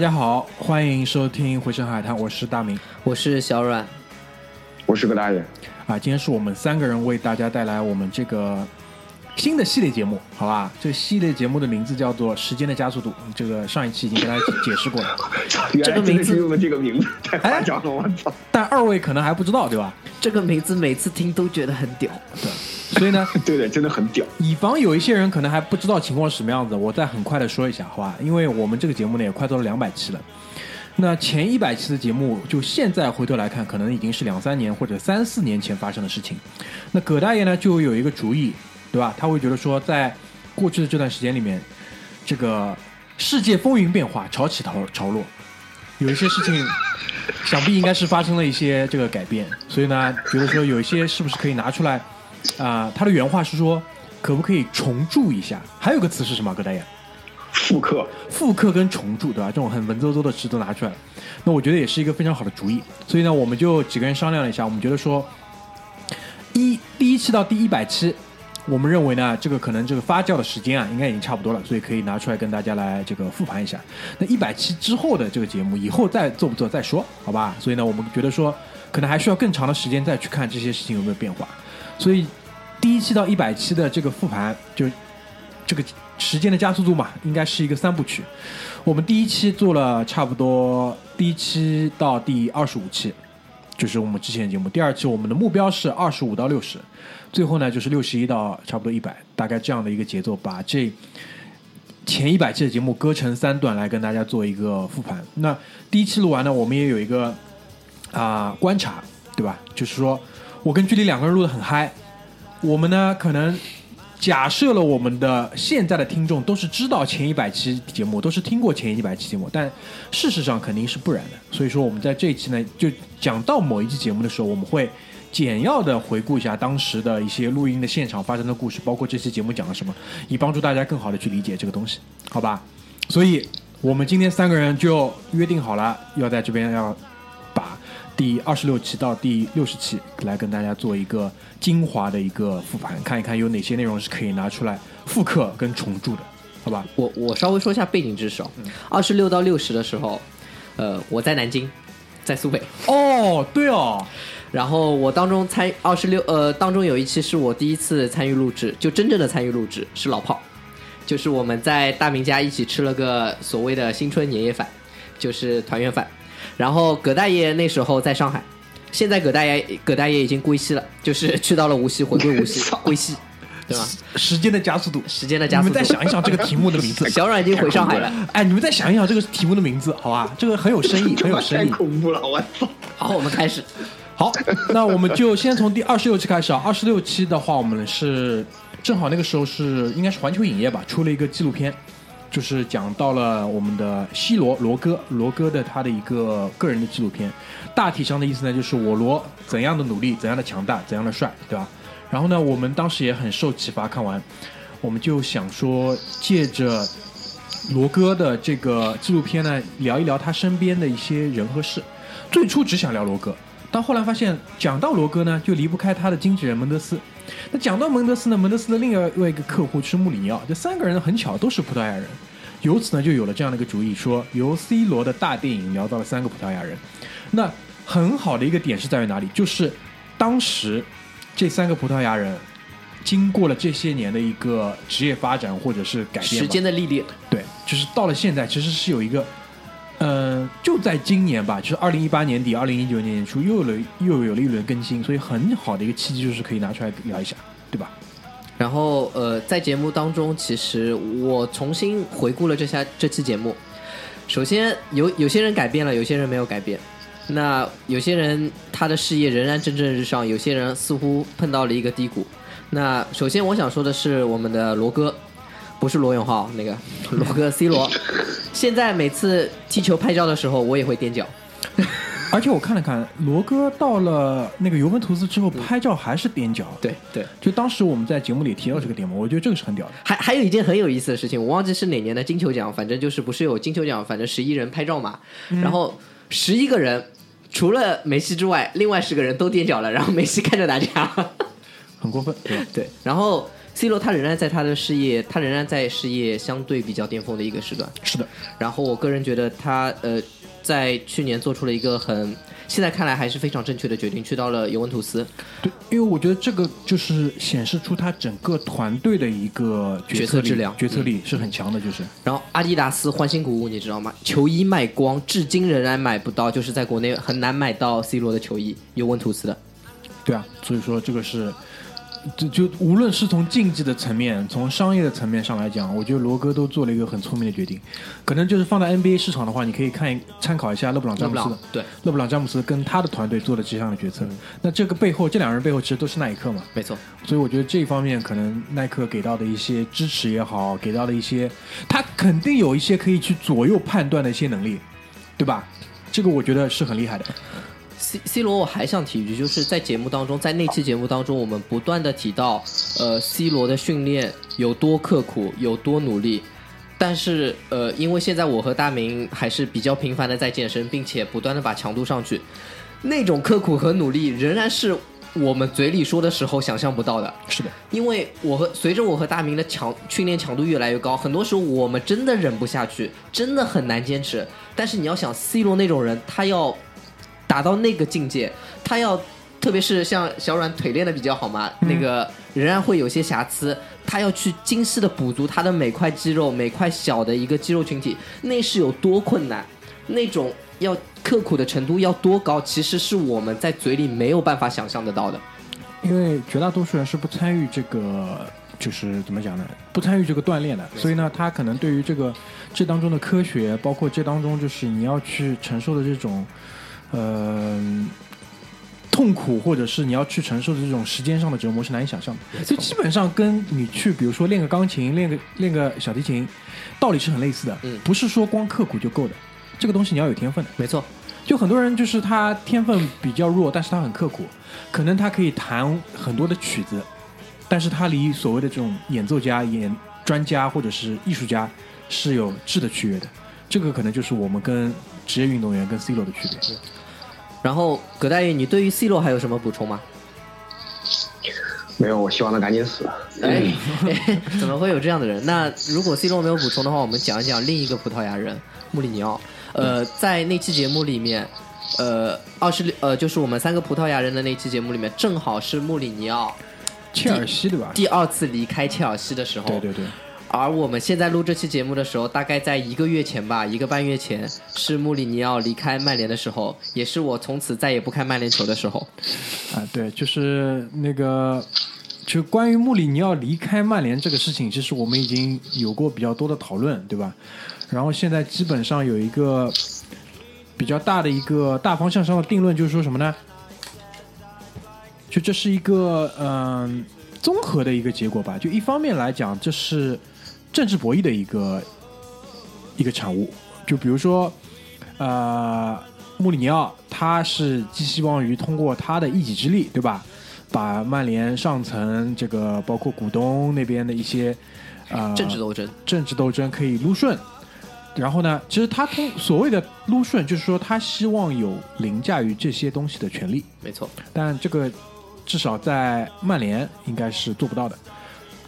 大家好，欢迎收听《回声海滩》，我是大明，我是小阮，我是个大爷。啊，今天是我们三个人为大家带来我们这个新的系列节目，好吧？这个系列节目的名字叫做《时间的加速度》，这个上一期已经跟大家解释过了。这个名字用的这个名字太夸张了，我操！但二位可能还不知道，对吧？这个名字每次听都觉得很屌，对。所以呢，对的，真的很屌。以防有一些人可能还不知道情况是什么样子，我再很快的说一下，好吧？因为我们这个节目呢也快做了两百期了。那前一百期的节目，就现在回头来看，可能已经是两三年或者三四年前发生的事情。那葛大爷呢，就有一个主意，对吧？他会觉得说，在过去的这段时间里面，这个世界风云变化，潮起潮潮落，有一些事情，想必应该是发生了一些这个改变。所以呢，觉得说有一些是不是可以拿出来？啊，他的原话是说，可不可以重铸一下？还有个词是什么？葛大爷？复刻，复刻跟重铸，对吧？这种很文绉绉的词都拿出来了，那我觉得也是一个非常好的主意。所以呢，我们就几个人商量了一下，我们觉得说，一第一期到第一百期，我们认为呢，这个可能这个发酵的时间啊，应该已经差不多了，所以可以拿出来跟大家来这个复盘一下。那一百期之后的这个节目，以后再做不做再说，好吧？所以呢，我们觉得说，可能还需要更长的时间再去看这些事情有没有变化。所以第一期到一百期的这个复盘，就这个。时间的加速度嘛，应该是一个三部曲。我们第一期做了差不多，第一期到第二十五期，就是我们之前的节目。第二期我们的目标是二十五到六十，最后呢就是六十一到差不多一百，大概这样的一个节奏，把这前一百期的节目割成三段来跟大家做一个复盘。那第一期录完呢，我们也有一个啊观察，对吧？就是说我跟距离两个人录的很嗨，我们呢可能。假设了我们的现在的听众都是知道前一百期节目，都是听过前一百期节目，但事实上肯定是不然的。所以说，我们在这一期呢，就讲到某一期节目的时候，我们会简要的回顾一下当时的一些录音的现场发生的故事，包括这期节目讲了什么，以帮助大家更好的去理解这个东西，好吧？所以我们今天三个人就约定好了，要在这边要第二十六期到第六十期来跟大家做一个。精华的一个复盘，看一看有哪些内容是可以拿出来复刻跟重铸的，好吧？我我稍微说一下背景知识哦。二十六到六十的时候，呃，我在南京，在苏北。哦，对哦。然后我当中参二十六，呃，当中有一期是我第一次参与录制，就真正的参与录制是老炮，就是我们在大明家一起吃了个所谓的新春年夜饭，就是团圆饭。然后葛大爷那时候在上海。现在葛大爷，葛大爷已经归西了，就是去到了无锡，回归无锡，归西，对吧？时间的加速度，时间的加速度。你们再想一想这个题目的名字，小阮已经回上海了。哎，你们再想一想这个题目的名字，好吧？这个很有深意，很有深意。太恐怖了，我操！好，我们开始。好，那我们就先从第二十六期开始啊。二十六期的话，我们是正好那个时候是应该是环球影业吧，出了一个纪录片。就是讲到了我们的 C 罗罗哥罗哥的他的一个个人的纪录片，大体上的意思呢，就是我罗怎样的努力，怎样的强大，怎样的帅，对吧？然后呢，我们当时也很受启发，看完我们就想说，借着罗哥的这个纪录片呢，聊一聊他身边的一些人和事。最初只想聊罗哥，但后来发现讲到罗哥呢，就离不开他的经纪人蒙德斯。那讲到蒙德斯呢，蒙德斯的另外一个客户是穆里尼奥，这三个人很巧都是葡萄牙人，由此呢就有了这样的一个主意，说由 C 罗的大电影聊到了三个葡萄牙人。那很好的一个点是在于哪里？就是当时这三个葡萄牙人经过了这些年的一个职业发展或者是改变，时间的历练，对，就是到了现在其实是有一个。嗯，就在今年吧，就是二零一八年底、二零一九年年初，又有了又有了一轮更新，所以很好的一个契机就是可以拿出来聊一下，对吧？然后呃，在节目当中，其实我重新回顾了这下这期节目。首先，有有些人改变了，有些人没有改变。那有些人他的事业仍然蒸蒸日上，有些人似乎碰到了一个低谷。那首先我想说的是，我们的罗哥。不是罗永浩，那个罗哥 C 罗，现在每次踢球拍照的时候，我也会踮脚。而且我看了看，罗哥到了那个尤文图斯之后，拍照还是踮脚。对对，就当时我们在节目里提到这个点嘛，我觉得这个是很屌的。还还有一件很有意思的事情，我忘记是哪年的金球奖，反正就是不是有金球奖，反正十一人拍照嘛，然后十一个人除了梅西之外，另外十个人都踮脚了，然后梅西看着大家，很过分，对对，然后。C 罗他仍然在他的事业，他仍然在事业相对比较巅峰的一个时段。是的，然后我个人觉得他呃，在去年做出了一个很现在看来还是非常正确的决定，去到了尤文图斯。对，因为我觉得这个就是显示出他整个团队的一个决策质量决策力是很强的，就是。然后阿迪达斯欢欣鼓舞，你知道吗？球衣卖光，至今仍然买不到，就是在国内很难买到 C 罗的球衣，尤文图斯的。对啊，所以说这个是，就就无论是从竞技的层面，从商业的层面上来讲，我觉得罗哥都做了一个很聪明的决定。可能就是放在 NBA 市场的话，你可以看一参考一下勒布朗詹姆斯对，勒布朗詹姆斯跟他的团队做的这项的决策。那这个背后，这两人背后其实都是耐克嘛，没错，所以我觉得这一方面可能耐克给到的一些支持也好，给到的一些，他肯定有一些可以去左右判断的一些能力，对吧？这个我觉得是很厉害的。C C 罗，我还想提一句，就是在节目当中，在那期节目当中，我们不断的提到，呃，C 罗的训练有多刻苦，有多努力。但是，呃，因为现在我和大明还是比较频繁的在健身，并且不断的把强度上去，那种刻苦和努力仍然是我们嘴里说的时候想象不到的。是的，因为我和随着我和大明的强训练强度越来越高，很多时候我们真的忍不下去，真的很难坚持。但是你要想 C 罗那种人，他要达到那个境界，他要特别是像小阮腿练的比较好嘛，那个仍然会有些瑕疵，他要去精细的补足他的每块肌肉、每块小的一个肌肉群体，那是有多困难，那种要刻苦的程度要多高，其实是我们在嘴里没有办法想象得到的。因为绝大多数人是不参与这个，就是怎么讲呢？不参与这个锻炼的，所以呢，他可能对于这个这当中的科学，包括这当中就是你要去承受的这种，呃。痛苦，或者是你要去承受的这种时间上的折磨是难以想象的，所以基本上跟你去，比如说练个钢琴、练个练个小提琴，道理是很类似的。嗯不是说光刻苦就够的，这个东西你要有天分的。没错，就很多人就是他天分比较弱，但是他很刻苦，可能他可以弹很多的曲子，但是他离所谓的这种演奏家、演专家或者是艺术家是有质的区别的。这个可能就是我们跟职业运动员跟 C 罗的区别。然后葛大爷，你对于 C 罗还有什么补充吗？没有，我希望他赶紧死。哎，怎么会有这样的人？那如果 C 罗没有补充的话，我们讲一讲另一个葡萄牙人穆里尼奥。呃，在那期节目里面，呃，二十六呃，就是我们三个葡萄牙人的那期节目里面，正好是穆里尼奥切尔西对吧？第二次离开切尔西的时候。对对对，而我们现在录这期节目的时候，大概在一个月前吧，一个半月前，是穆里尼奥离开曼联的时候，也是我从此再也不看曼联球的时候。啊，对，就是那个，就关于穆里尼奥离开曼联这个事情，其实我们已经有过比较多的讨论，对吧？然后现在基本上有一个比较大的一个大方向上的定论，就是说什么呢？就这是一个嗯、综合的一个结果吧。就一方面来讲，这是政治博弈的一个一个产物。就比如说，呃，穆里尼奥他是寄希望于通过他的一己之力，对吧？把曼联上层这个包括股东那边的一些呃政治斗争，政治斗争可以撸顺。然后呢，其实他通所谓的撸顺，就是说他希望有凌驾于这些东西的权利。没错，但这个至少在曼联应该是做不到的。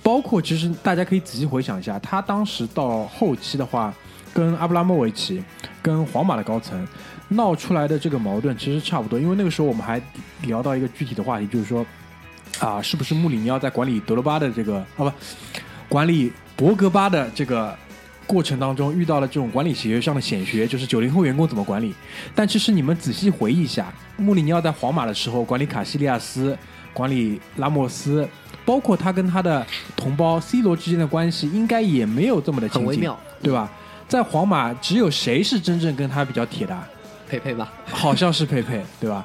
包括其实大家可以仔细回想一下，他当时到后期的话，跟阿布拉莫维奇、跟皇马的高层闹出来的这个矛盾其实差不多。因为那个时候我们还聊到一个具体的话题，就是说啊，是不是穆里尼奥在管理德罗巴的这个啊不管理博格巴的这个过程当中遇到了这种管理学上的显学，就是九零后员工怎么管理。但其实你们仔细回忆一下，穆里尼奥在皇马的时候管理卡西利亚斯、管理拉莫斯，包括他跟他的同胞 C 罗之间的关系，应该也没有这么的亲近，很微妙，对吧？在皇马，只有谁是真正跟他比较铁的？佩佩吧，好像是佩佩，对吧？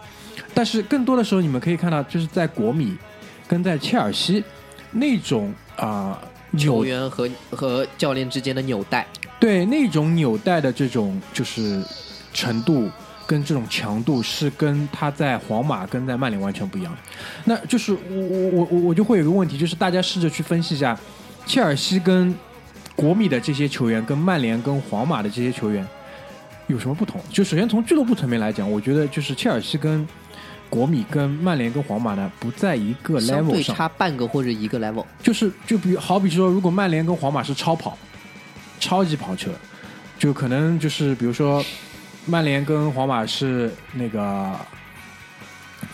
但是更多的时候，你们可以看到，就是在国米跟在切尔西那种啊、球员和和教练之间的纽带，对那种纽带的这种就是程度跟这种强度，是跟他在皇马跟在曼联完全不一样的。那就是我我我我我就会有一个问题，就是大家试着去分析一下，切尔西跟国米的这些球员，跟曼联跟皇马的这些球员有什么不同？就首先从俱乐部层面来讲，我觉得就是切尔西跟国米跟曼联跟皇马呢不在一个 level 上，差半个或者一个 level。就是就比好比说，如果曼联跟皇马是超跑，超级跑车，就可能就是比如说曼联跟皇马是那个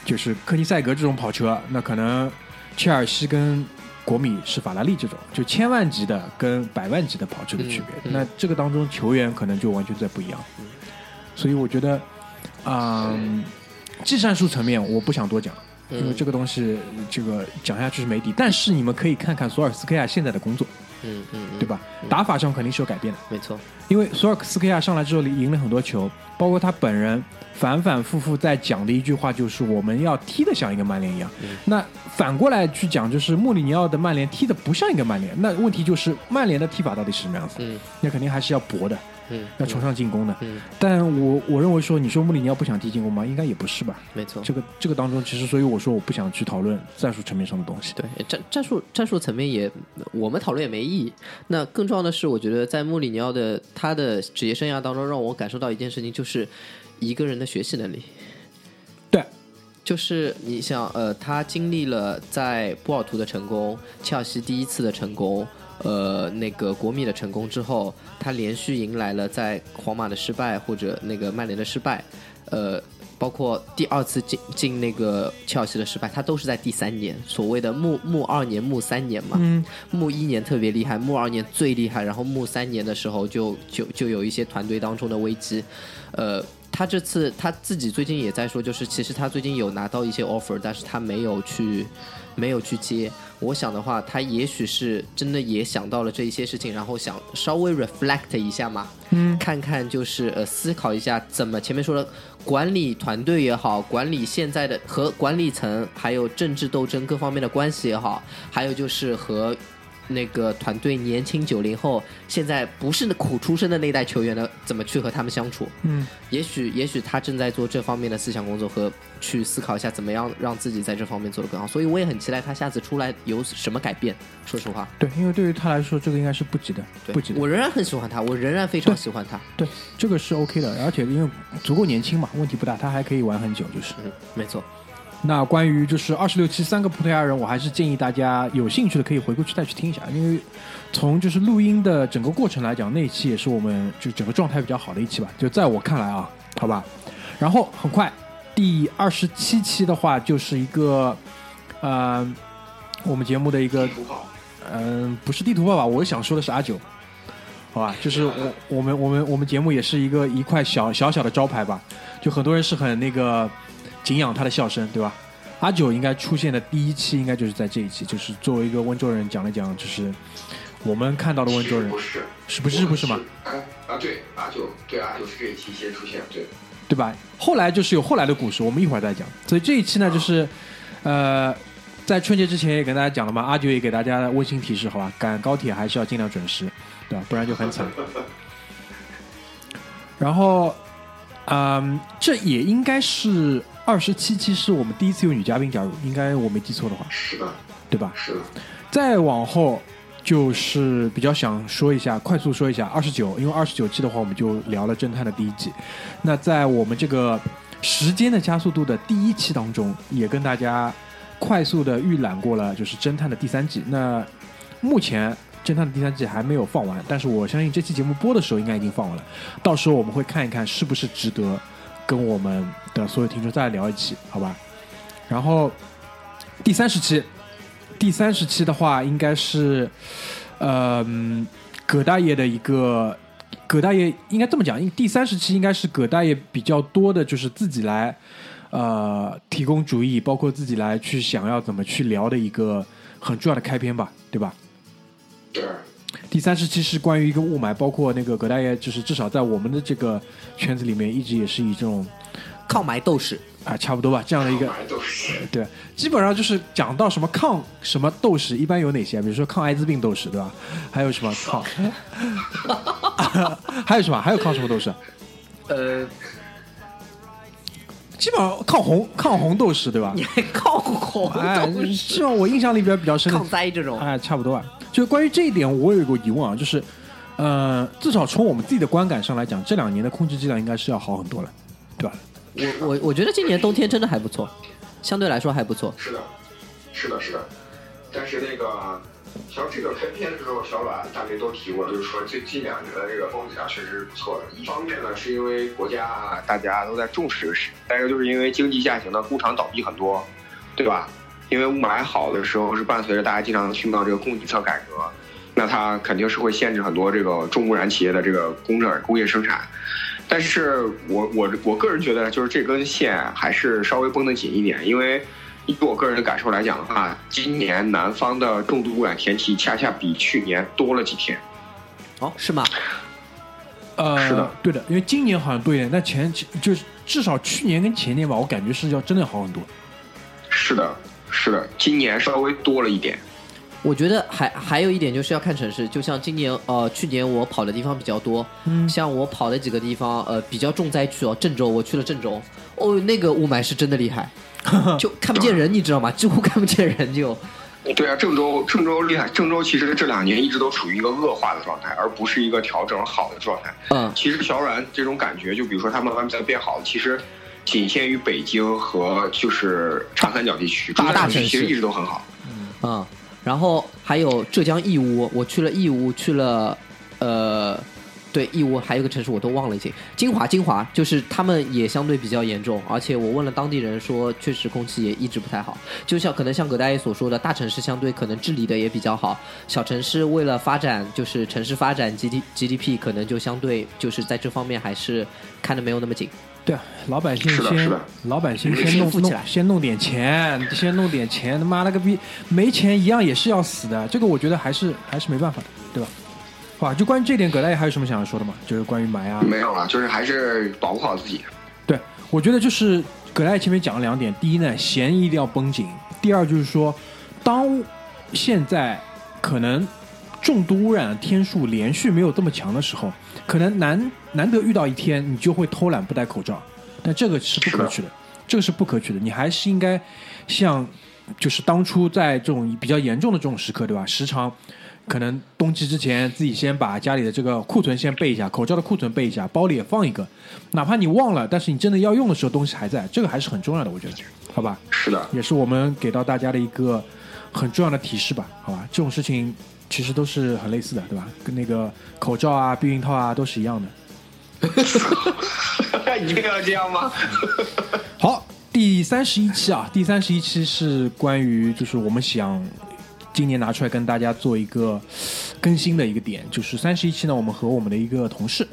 就是科尼塞格这种跑车，那可能切尔西跟国米是法拉利这种，就千万级的跟百万级的跑车的区别。嗯嗯那这个当中球员可能就完全在不一样。所以我觉得，嗯，技战术层面我不想多讲。因为嗯这个东西，这个讲下去是没底。但是你们可以看看索尔斯克亚现在的工作，嗯嗯，嗯对？吧？打法上肯定是有改变的，没错。因为索尔斯克亚上来之后赢了很多球，包括他本人反反复复在讲的一句话就是我们要踢得像一个曼联一样。嗯那反过来去讲，就是穆里尼奥的曼联踢得不像一个曼联。那问题就是曼联的踢法到底是什么样子？嗯那肯定还是要搏的，嗯，要崇尚进攻的。嗯，但我我认为说，你说穆里尼奥不想踢进攻吗？应该也不是吧。没错。这个这个当中，其实所以我说我不想去讨论战术层面上的东西。对战战术战术层面也，我们讨论也没意义。那更重要的是，我觉得在穆里尼奥的他的职业生涯当中，让我感受到一件事情，就是一个人的学习能力。对，就是你想，呃，他经历了在波尔图的成功，切尔西第一次的成功，呃，那个国米的成功之后，他连续迎来了在皇马的失败或者那个曼联的失败，呃，包括第二次进进那个切尔西的失败，他都是在第三年，所谓的木木二年、木三年嘛。嗯，木一年特别厉害，木二年最厉害，然后木三年的时候就就就有一些团队当中的危机，呃。他这次他自己最近也在说，就是其实他最近有拿到一些 offer，但是他没有去，没有去接。我想的话，他也许是真的也想到了这一些事情，然后想稍微 reflect 一下嘛，嗯，看看就是呃思考一下怎么前面说的管理团队也好，管理现在的和管理层还有政治斗争各方面的关系也好，还有就是和那个团队年轻九零后现在不是苦出身的那一代球员的，怎么去和他们相处？嗯，也许也许他正在做这方面的思想工作和去思考一下怎么样让自己在这方面做得更好，所以我也很期待他下次出来有什么改变。说实话，对，因为对于他来说，这个应该是不急的，对不急的。我仍然很喜欢他，我仍然非常喜欢他。对，这个是 OK 的，而且因为足够年轻嘛，问题不大，他还可以玩很久，就是。嗯，没错。那关于就是二十六期三个葡萄牙人，我还是建议大家有兴趣的可以回过去再去听一下，因为从就是录音的整个过程来讲，那一期也是我们就整个状态比较好的一期吧，就在我看来啊，好吧。然后很快第二十七期的话，就是一个呃我们节目的一个土炮，嗯，不是地图炮吧？我想说的是阿九，好吧，就是我我们我们我们节目也是一个一块小小小的招牌吧，就很多人是很那个敬仰他的笑声，对吧？阿九应该出现的第一期应该就是在这一期，就是作为一个温州人讲了讲，就是我们看到的温州人不是是不是不是吗？啊啊，对，阿九，对阿九是这一期先出现，对，对吧？后来就是有后来的故事，我们一会儿再讲。所以这一期呢，就是呃，在春节之前也跟大家讲了嘛，阿九也给大家温馨提示，好吧？赶高铁还是要尽量准时，对吧？不然就很惨。然后，嗯，这也应该是二十七期，是我们第一次有女嘉宾加入，应该我没记错的话，是的，对吧？是的，再往后就是比较想说一下，快速说一下二十九，因为二十九期的话，我们就聊了侦探的第一季。那在我们这个时间的加速度的第一期当中，也跟大家快速的预览过了，就是侦探的第三季。那目前侦探的第三季还没有放完，但是我相信这期节目播的时候应该已经放完了。到时候我们会看一看是不是值得跟我们的所有听众再聊一期，好吧？然后第三十期。第三十期的话，应该是，呃，嗯葛大爷的一个，葛大爷应该这么讲，因第三十期应该是葛大爷比较多的，就是自己来，呃，提供主意，包括自己来去想要怎么去聊的一个很重要的开篇吧，对吧？对，第三十期是关于一个雾霾，包括那个葛大爷，就是至少在我们的这个圈子里面，一直也是以这种抗霾斗士，啊，差不多吧，这样的一个对，基本上就是讲到什么抗什么斗士，一般有哪些啊？比如说抗艾滋病斗士，对吧？还有什么抗？还有什么？还有抗什么斗士？呃，基本上抗洪抗洪斗士，对吧？你还抗洪哎，斗士、这种我印象里边比较深的抗灾这种，哎，差不多啊。就关于这一点，我有一个疑问啊，就是，呃，至少从我们自己的观感上来讲，这两年的空气质量应该是要好很多了，对吧？我我我觉得今年冬天真的还不错，相对来说还不错。是的，是的，是的。但是那个像这个开篇的时候，小阮大家都提过，就是说这近两年的这个风景啊，确实是不错的。一方面呢，是因为国家大家都在重视这个事；，再一个就是因为经济下行呢，工厂倒闭很多，对吧？因为雾霾好的时候是伴随着大家经常听到这个供给侧改革，那它肯定是会限制很多这个重污染企业的这个工整工业生产。但是我我我个人觉得，就是这根线还是稍微绷得紧一点，因为以我个人的感受来讲的话，今年南方的重度污染天气恰恰比去年多了几天。哦，是吗？呃，是的，对的，因为今年好像多一点，但前就是至少去年跟前年吧，我感觉是要真的好很多。是的，是的，今年稍微多了一点。我觉得还还有一点就是要看城市，就像今年呃去年我跑的地方比较多，嗯像我跑的几个地方呃比较重灾区哦，郑州我去了郑州，哦那个雾霾是真的厉害，就看不见人，你知道吗？几乎看不见人就。对啊，郑州郑州厉害，郑州其实这两年一直都处于一个恶化的状态，而不是一个调整好的状态。嗯，其实小软这种感觉，就比如说他慢慢在变好，其实仅限于北京和就是长三角地区，大中山城市其实一直都很好。嗯，然后还有浙江义乌，我去了义乌，去了呃，对义乌还有个城市我都忘了已经，金华，金华就是他们也相对比较严重，而且我问了当地人说，确实空气也一直不太好，就像可能像葛大爷所说的，大城市相对可能治理的也比较好，小城市为了发展就是城市发展 G D G D P 可能就相对就是在这方面还是看的没有那么紧。对啊，老百姓先老百姓先弄弄先富起来先弄点钱，先弄点钱，他妈了个逼，没钱一样也是要死的。这个我觉得还是还是没办法的，对吧？好吧，就关于这点，葛大爷还有什么想要说的吗？就是关于霾啊，没有了，就是还是保护好自己。对，我觉得就是葛大爷前面讲了两点，第一呢，弦一定要绷紧；第二就是说，当现在可能重度污染的天数连续没有这么强的时候，可能难难得遇到一天你就会偷懒不戴口罩，但这个是不可取的，这个是不可取的，你还是应该像就是当初在这种比较严重的这种时刻，对吧？时常可能冬季之前自己先把家里的这个库存先备一下，口罩的库存备一下，包里也放一个，哪怕你忘了，但是你真的要用的时候东西还在，这个还是很重要的，我觉得，好吧？是的，也是我们给到大家的一个很重要的提示吧，好吧？这种事情其实都是很类似的，对吧？跟那个口罩啊、避孕套啊都是一样的。一定要这样吗？好，第三十一期啊，第三十一期是关于就是我们想今年拿出来跟大家做一个更新的一个点，就是三十一期呢，我们和我们的一个同事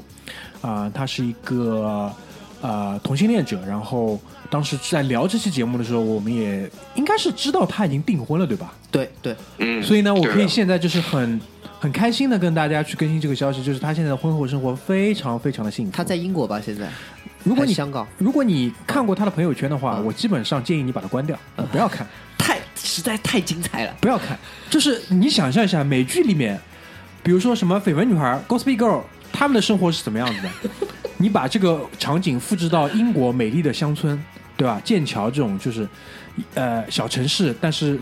啊、他是一个呃同性恋者，然后当时在聊这期节目的时候，我们也应该是知道他已经订婚了，对吧？对对，嗯，所以呢，我可以现在就是很很开心的跟大家去更新这个消息，就是他现在的婚后生活非常非常的幸福。他在英国吧？现在如果你香港如果你看过他的朋友圈的话，嗯我基本上建议你把它关掉，呃不要看，太实在太精彩了。不要看。就是你想象一下，美剧里面，比如说什么绯闻女孩、Gossip Girl，他们的生活是怎么样子的？你把这个场景复制到英国美丽的乡村，对吧？剑桥这种就是呃小城市，但是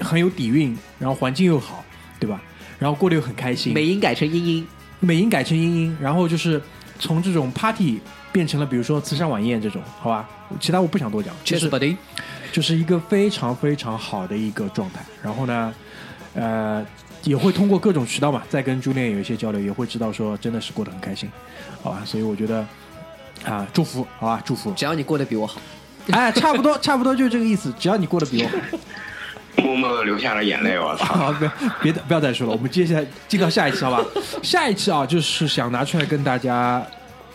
很有底蕴，然后环境又好，对吧？然后过得又很开心。美音改成英音，美音改成英音，然后就是从这种 party 变成了比如说慈善晚宴这种，好吧？其他我不想多讲，就 Cheers buddy。就是一个非常非常好的一个状态。然后呢，呃，也会通过各种渠道嘛，再跟朱恋有一些交流，也会知道说真的是过得很开心，好吧？所以我觉得啊，祝福，好吧，祝福。只要你过得比我好，哎，差不多，差不多就是这个意思。只要你过得比我好，默默的流下了眼泪，我操！好，不要别不要再说了，我们接下来进到下一期，好吧？下一期啊，就是想拿出来跟大家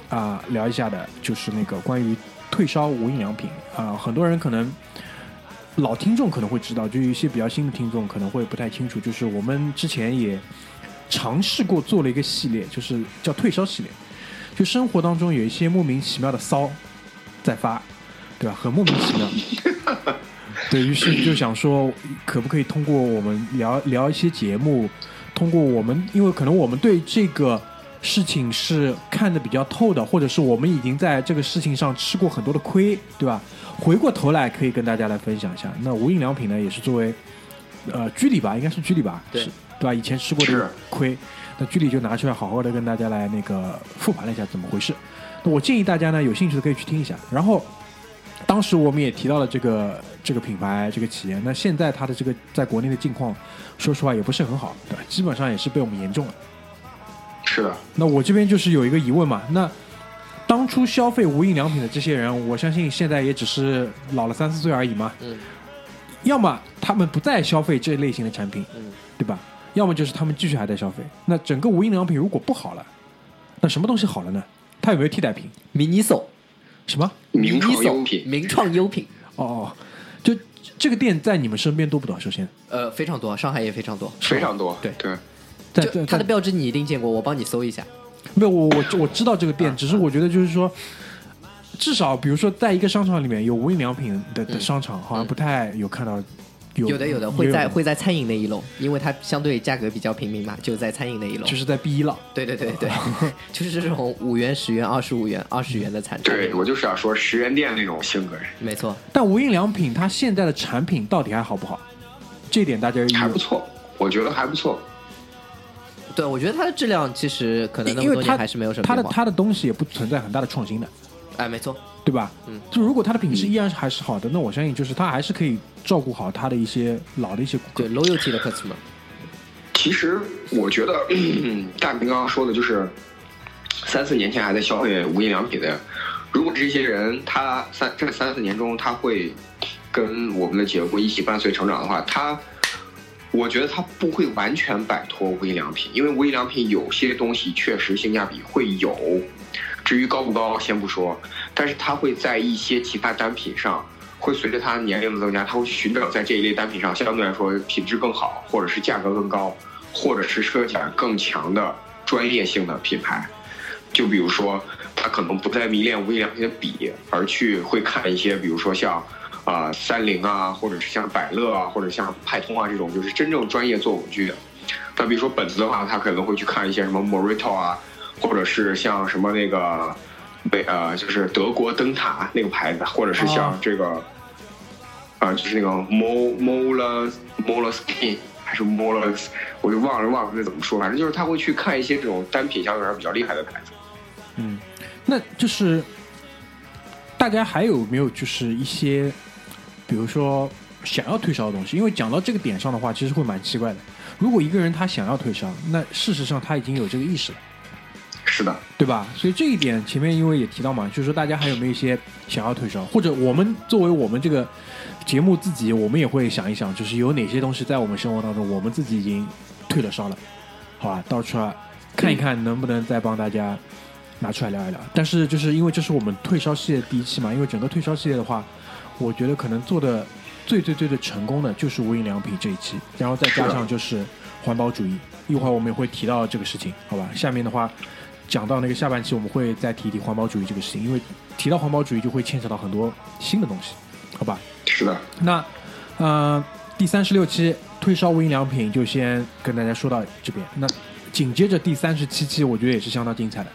啊、聊一下的，就是那个关于退烧无印良品啊、很多人可能老听众可能会知道，就有一些比较新的听众可能会不太清楚，就是我们之前也尝试过做了一个系列，就是叫退烧系列，就生活当中有一些莫名其妙的骚在发，对吧？很莫名其妙。对于是就想说，可不可以通过我们聊聊一些节目，通过我们，因为可能我们对这个事情是看得比较透的，或者是我们已经在这个事情上吃过很多的亏，对吧？回过头来可以跟大家来分享一下。那无印良品呢，也是作为呃居里吧，应该是居里吧，对是对吧？以前吃过的是亏，那居里就拿出来好好的跟大家来那个复盘了一下怎么回事。那我建议大家呢，有兴趣的可以去听一下。然后当时我们也提到了这个这个品牌这个企业，那现在它的这个在国内的境况，说实话也不是很好，对吧？基本上也是被我们严重了。是的，那我这边就是有一个疑问嘛，那当初消费无印良品的这些人，我相信现在也只是老了三四岁而已嘛。嗯。要么他们不再消费这类型的产品，嗯，对吧？要么就是他们继续还在消费。那整个无印良品如果不好了，那什么东西好了呢？它有没有替代品？？miniso，，什么？名创优品，名创优品。哦哦，就这个店在你们身边多不多？首先，呃，非常多，上海也非常多，非常多。对对，在就在它的标志你一定见过，我帮你搜一下。没有我我我知道这个店，只是我觉得就是说，至少比如说在一个商场里面有无印良品的的嗯商场，好像不太有看到有有的有的会在会在餐饮那一楼，因为它相对价格比较平民嘛，就在餐饮那一楼。就是在 B 一了。对对对对，就是这种五元、十元、二十五元、二十元的产品。对我就是要说十元店那种性格，没错，但无印良品它现在的产品到底还好不好？这点大家有还不错，我觉得还不错。对我觉得它的质量其实可能那因为它么多年还是没有什么变化。它的它的东西也不存在很大的创新的，哎，没错，对吧？嗯，就如果它的品质依然还是好的，那我相信就是它还是可以照顾好它的一些老的一些顾客对。loyalty 的 customer。其实我觉得大明刚刚说的就是三四年前还在消费无印良品的，如果这些人他三这三四年中他会跟我们的节目一起伴随成长的话，他我觉得他不会完全摆脱无印良品，因为无印良品有些东西确实性价比会有，至于高不高先不说，但是他会在一些其他单品上。会随着他年龄的增加，他会寻找在这一类单品上相对来说品质更好，或者是价格更高，或者是设计感更强的专业性的品牌。就比如说，他可能不再迷恋无印良品的笔，而去会看一些，比如说像啊、呃三菱啊，或者是像百乐啊，或者像派通啊这种，就是真正专业做文具的。那比如说本子的话，他可能会去看一些什么 Morito 啊，或者是像什么那个北呃，就是德国灯塔那个牌子，或者是像这个。啊、就是那个 Mo Mola Molaskin 还是 Molas，我就忘了忘了这怎么说，反正就是他会去看一些这种单品相对来说比较厉害的牌子。嗯，那就是大家还有没有就是一些，比如说想要退烧的东西？因为讲到这个点上的话，其实会蛮奇怪的。如果一个人他想要退烧，那事实上他已经有这个意识了。是的，对吧？所以这一点前面因为也提到嘛，就是说大家还有没有一些想要退烧，或者我们作为我们这个节目自己，我们也会想一想，就是有哪些东西在我们生活当中，我们自己已经退了烧了，好吧？到处啊看一看，能不能再帮大家拿出来聊一聊。但是就是因为这是我们退烧系列第一期嘛，因为整个退烧系列的话，我觉得可能做的最最最最成功的就是无印良品这一期，然后再加上就是环保主义，一会儿我们也会提到这个事情，好吧？下面的话。讲到那个下半期，我们会再提一提环保主义这个事情，因为提到环保主义就会牵扯到很多新的东西，好吧？是的，那呃，第三十六期退烧无印良品就先跟大家说到这边。那紧接着第三十七期，我觉得也是相当精彩的，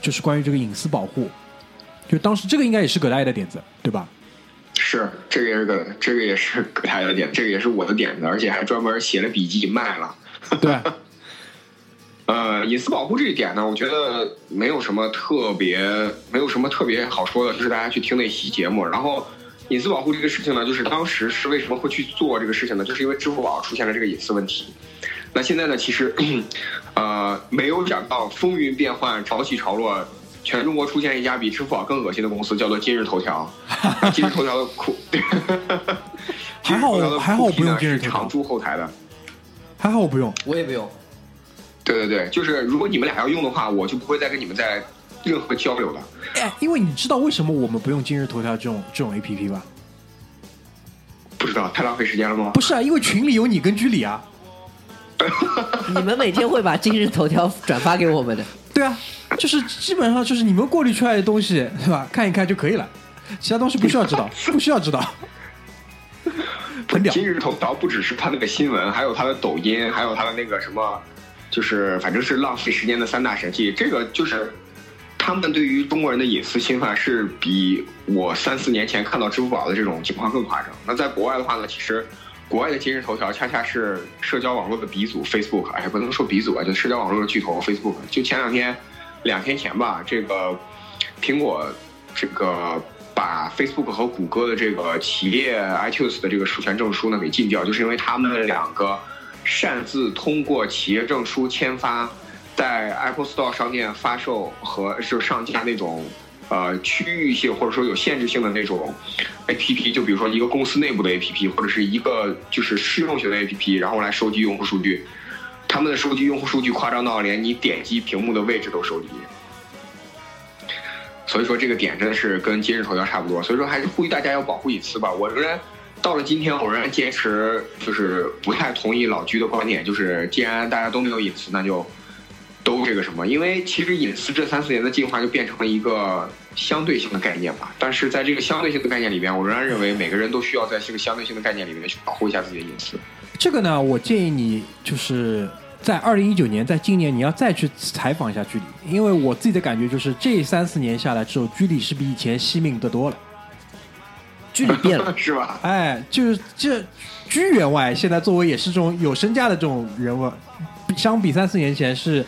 就是关于这个隐私保护。就当时这个应该也是葛大爷的点子，对吧？是这个也是个这个也是葛大爷的点，这个也是我的点子，而且还专门写了笔记卖了。对。呃，隐私保护这一点呢，我觉得没有什么特别，没有什么特别好说的，就是大家去听那期节目。然后，隐私保护这个事情呢，就是当时是为什么会去做这个事情呢？就是因为支付宝出现了这个隐私问题。那现在呢，其实，呃，没有想到风云变幻，潮起潮落，全中国出现一家比支付宝更恶心的公司，叫做今日头条。今日头条的酷，还好还好我不用今日头条常驻后台的，还好我不用，我也不用。对对对，就是如果你们俩要用的话，我就不会再跟你们在任何交流了。哎，因为你知道为什么我们不用今日头条这种这种 A P P 吧？不知道，太浪费时间了吗？不是啊，因为群里有你跟居里啊。你们每天会把今日头条转发给我们的。对啊，就是基本上就是你们过滤出来的东西，对吧？看一看就可以了，其他东西不需要知道，不需要知道。很屌。今日头条不只是他那个新闻，还有他的抖音，还有他的那个什么，就是反正是浪费时间的三大神器。这个就是他们对于中国人的隐私侵犯是比我三四年前看到支付宝的这种情况更夸张。那在国外的话呢，其实国外的今日头条恰恰是社交网络的鼻祖 Facebook，哎，不能说鼻祖啊，就社交网络的巨头 Facebook。就前两天，两天前吧，这个苹果这个把 Facebook 和谷歌的这个企业 iTunes 的这个授权证书呢给禁掉，就是因为他们两个擅自通过企业证书签发，在 Apple Store 商店发售和就上架那种呃区域性或者说有限制性的那种 APP，就比如说一个公司内部的 APP 或者是一个就是试用型的 APP，然后来收集用户数据。他们的收集用户数据夸张到连你点击屏幕的位置都收集。所以说这个点真的是跟今日头条差不多，所以说还是呼吁大家要保护隐私吧。我仍然到了今天，我仍然坚持就是不太同意老居的观点，就是既然大家都没有隐私，那就都这个什么。因为其实隐私这三四年的进化就变成了一个相对性的概念吧。但是在这个相对性的概念里边，我仍然认为每个人都需要在这个相对性的概念里面去保护一下自己的隐私。这个呢，我建议你就是在二零一九年，在今年你要再去采访一下居里，因为我自己的感觉就是这三四年下来之后，居里是比以前惜命的多了。居里变了，是吧？哎，就是这居员外现在作为也是这种有身价的这种人物，相比三四年前是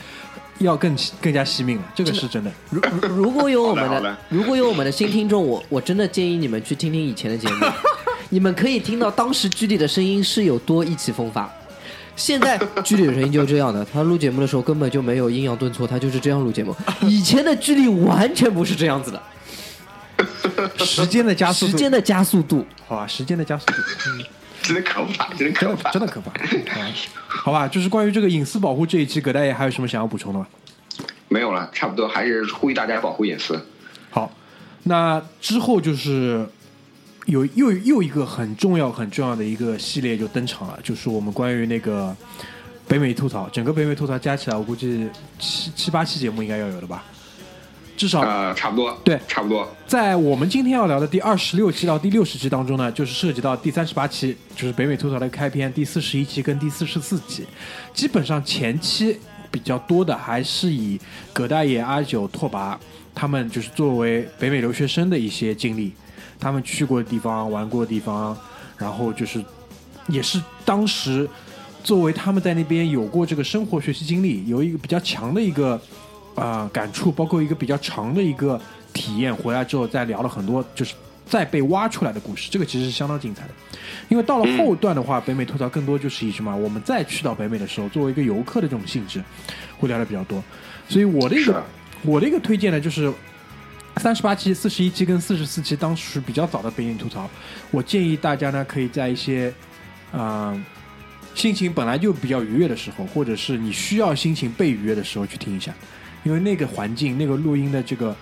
要更更加惜命了，这个是真的。如如果有我们的的的如果有我们的新听众，我我真的建议你们去听听以前的节目，你们可以听到当时居里的声音是有多意气风发。现在居里的声音就是这样的，他录节目的时候根本就没有阴阳顿挫，他就是这样录节目。以前的居里完全不是这样子的，时间的加速度，时间的加速度，好吧，时间的加速度，嗯，真的 可怕，真的可怕，真的可怕。啊好吧，就是关于这个隐私保护这一期，葛大爷还有什么想要补充的吗？没有了，差不多还是呼吁大家保护隐私。好，那之后就是有又又一个很重要很重要的一个系列就登场了，就是我们关于那个北美吐槽，整个北美吐槽加起来，我估计七七八期节目应该要有的吧，至少呃，差不多，对差不多。在我们今天要聊的第二十六期到第六十期当中呢，就是涉及到第三十八期，就是北美吐槽的开篇，第四十一期跟第四十四期，基本上前期比较多的还是以葛大爷、阿九、拓跋他们就是作为北美留学生的一些经历，他们去过的地方、玩过的地方，然后就是也是当时作为他们在那边有过这个生活学习经历，有一个比较强的一个啊、呃感触，包括一个比较长的一个体验，回来之后再聊了很多，就是再被挖出来的故事，这个其实是相当精彩的。因为到了后段的话，北美吐槽更多就是以什么，我们再去到北美的时候，作为一个游客的这种性质，会聊的比较多。所以我的一个我的一个推荐呢，就是三十八期、四十一期跟四十四期，当时比较早的北影吐槽，我建议大家呢可以在一些啊、呃心情本来就比较愉悦的时候，或者是你需要心情被愉悦的时候去听一下，因为那个环境、那个录音的这个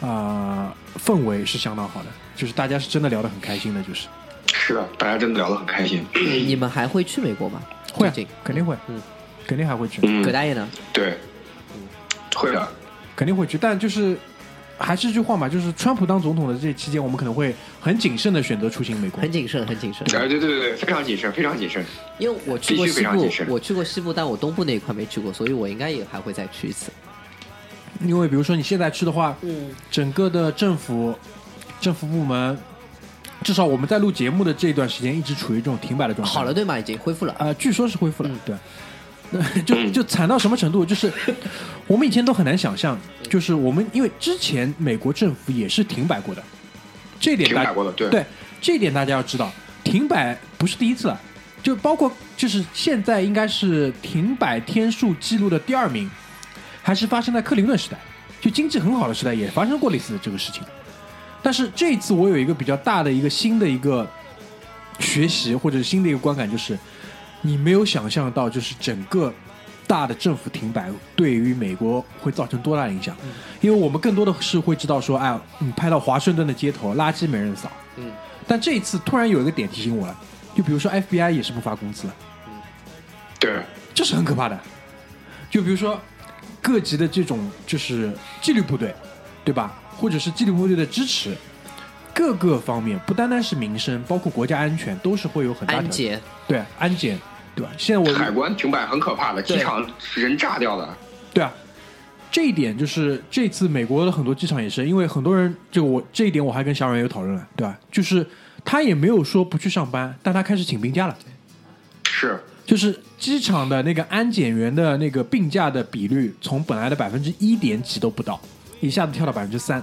啊、氛围是相当好的，就是大家是真的聊得很开心的，就是是的，大家真的聊得很开心。你们还会去美国吗？会、啊，肯定会，嗯，肯定还会去，嗯葛，大爷呢？对，会的。肯定会去，但就是。还是这句话嘛，就是川普当总统的这期间，我们可能会很谨慎的选择出行美国。很谨慎，很谨慎。哎，对对对对，非常谨慎，非常谨慎。因为我去过西部我去过西部，但我东部那一块没去过，所以我应该也还会再去一次。因为比如说你现在去的话，嗯，整个的政府政府部门，至少我们在录节目的这段时间一直处于这种停摆的状态。好了，对吗？已经恢复了。呃，据说是恢复了，嗯对。就就惨到什么程度？就是 我们以前都很难想象，就是我们因为之前美国政府也是停摆过的，这点大停摆过的，对对这点大家要知道，停摆不是第一次了，就包括就是现在应该是停摆天数记录的第二名，还是发生在克林顿时代，就经济很好的时代也发生过类似的这个事情。但是这一次我有一个比较大的一个新的一个学习或者新的一个观感，就是你没有想象到，就是整个大的政府停摆对于美国会造成多大的影响。因为我们更多的是会知道说，哎，你拍到华盛顿的街头，垃圾没人扫。嗯，但这一次突然有一个点提醒我了，就比如说 FBI 也是不发工资的，对，这是很可怕的。就比如说各级的这种就是纪律部队，对吧？或者是纪律部队的支持，各个方面不单单是民生，包括国家安全，都是会有很大的安检，对安检，对吧？现在我海关停摆很可怕的，机场人炸掉的。对啊，这一点就是这次美国的很多机场也是，因为很多人就我这一点我还跟小冉有讨论了，对吧？就是他也没有说不去上班，但他开始请病假了。是，就是机场的那个安检员的那个病假的比率，从本来的百分之一点几都不到，一下子跳到百分之三。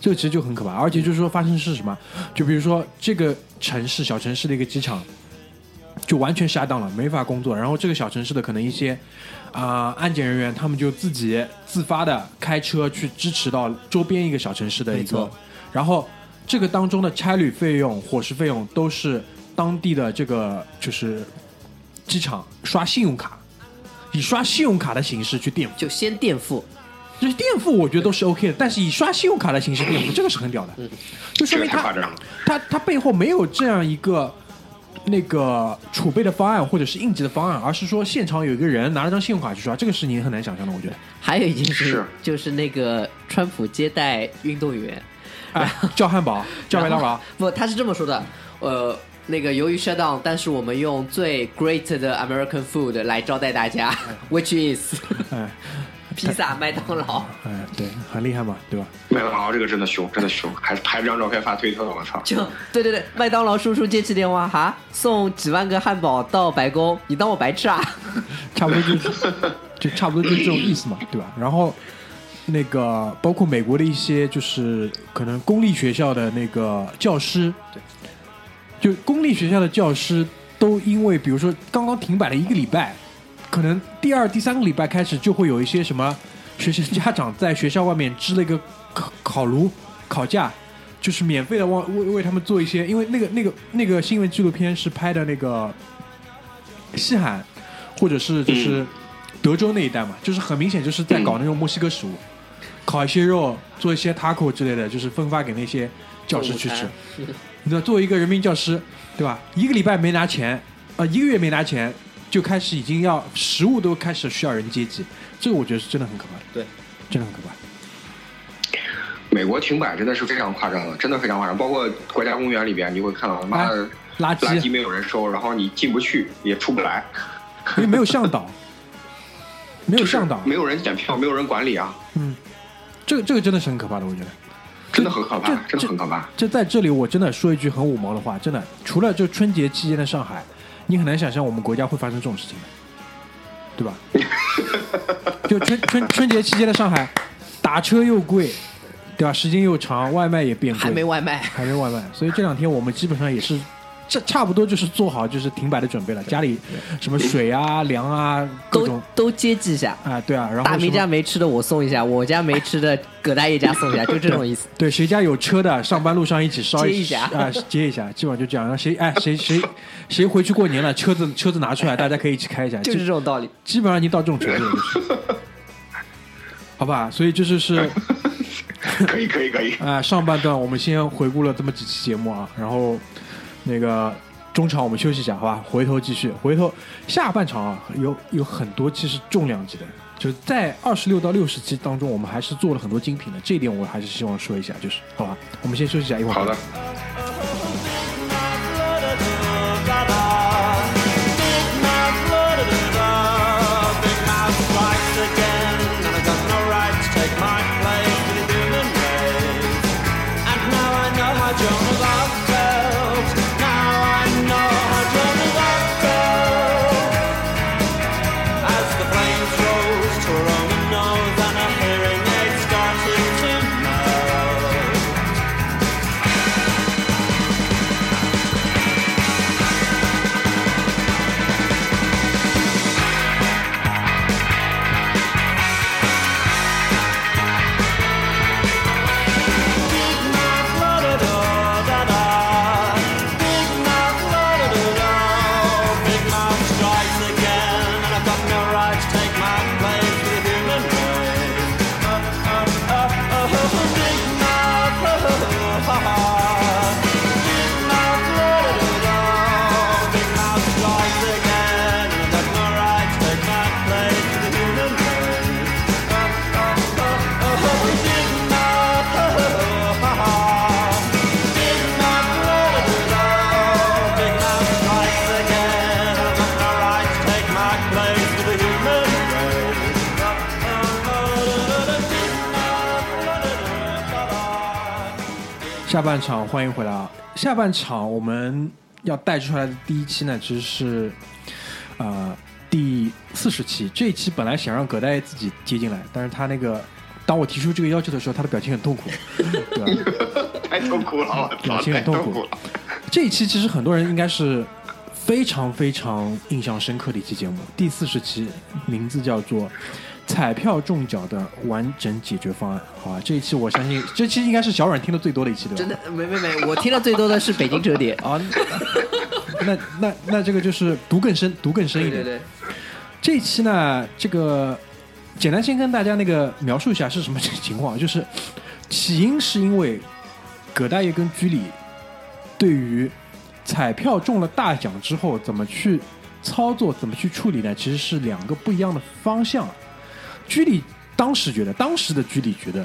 这个其实就很可怕。而且就是说发生的是什么？就比如说这个城市小城市的一个机场，就完全下档了，没法工作。然后这个小城市的可能一些啊、安检人员，他们就自己自发的开车去支持到周边一个小城市的一个，然后这个当中的差旅费用、伙食费用都是当地的这个就是机场刷信用卡，以刷信用卡的形式去垫付。就先垫付，就是垫付，我觉得都是 OK 的，但是以刷信用卡的形式垫付，这个是很屌的，就说这个明他夸张了。他他背后没有这样一个那个储备的方案或者是应急的方案，而是说现场有一个人拿了张信用卡去刷，这个是你很难想象的，我觉得。还有一件事是就是那个川普接待运动员，哎，叫汉堡，叫麦当劳，不，他是这么说的，呃，那个由于 shut down，但是我们用最 great 的 American food 来招待大家，which is 哎披萨、麦当劳。哎，对，很厉害嘛，对吧？麦当劳这个真的凶，真的凶，还拍张照片发推特，我操！就对对对，麦当劳叔叔接起电话，哈，送几万个汉堡到白宫，你当我白痴啊？差不多就是就差不多就是这种意思嘛，对吧？然后那个包括美国的一些就是可能公立学校的那个教师，就公立学校的教师都因为比如说刚刚停摆了一个礼拜，可能第二、第三个礼拜开始就会有一些什么学校家长在学校外面支了一个烤烤炉、烤架。就是免费的为为为他们做一些，因为那个那个那个新闻纪录片是拍的那个西海岸，或者是就是德州那一带嘛，就是很明显就是在搞那种墨西哥食物，烤一些肉，做一些 taco 之类的，就是分发给那些教师去吃。你知道，作为一个人民教师，对吧？一个礼拜没拿钱，呃，一个月没拿钱，就开始已经要食物都开始需要人接济，这个我觉得是真的很可怕的，对，真的很可怕。美国停摆真的是非常夸张的，真的非常夸张。包括国家公园里边，你会看到他妈的垃圾垃圾没有人收，然后你进不去，也出不来，因为没有向导，没有就是向导，没有人检票，没有人管理啊，嗯，这个这个真的是很可怕的，我觉得。真的很可怕，真的很可怕。就在这里，我真的说一句很五毛的话，真的，除了就春节期间的上海，你很难想象我们国家会发生这种事情的，对吧？就春春春节期间的上海，打车又贵，对吧？时间又长，外卖也变贵，还没外卖，还没外卖，所以这两天我们基本上也是，这差不多就是做好就是停摆的准备了，家里什么水啊、粮啊 各都种都接济一下。啊，对啊，然后大明什么家没吃的我送一下，我家没吃的 葛大爷家送一下，就这种意思。对，谁家有车的，上班路上一起烧接一下啊，接一下，基本上就这样。让谁哎谁谁谁回去过年了，车子车子拿出来，大家可以一起开一下。就是这种道理。基本上已经到这种程度了，就是。好吧，所以这就是可以，可以，可以。啊、上半段我们先回顾了这么几期节目啊，然后那个中场我们休息一下，好吧？回头继续，回头下半场啊，有有很多其实重量级的，就是在二十六到六十期当中，我们还是做了很多精品的，这一点我还是希望说一下，就是好吧？我们先休息一下，一会儿好的。下半场欢迎回来啊！下半场我们要带出来的第一期呢，其实是呃第四十期。这一期本来想让葛大爷自己接进来，但是他那个当我提出这个要求的时候，他的表情很痛苦，对吧？太痛苦了，我表情很痛苦苦了。这一期其实很多人应该是非常非常印象深刻的一期节目，第四十期，名字叫做《彩票中奖的完整解决方案》。好吧，这一期我相信这期应该是小阮听的最多的一期，对吧？真的没没没，我听的最多的是北京折叠。啊，那那那这个就是读更深，读更深一点。对对对，这一期呢，这个简单先跟大家那个描述一下是什么情况，就是起因是因为葛大爷跟居里对于彩票中了大奖之后怎么去操作、怎么去处理呢？其实是两个不一样的方向。居里当时觉得，当时的居里觉得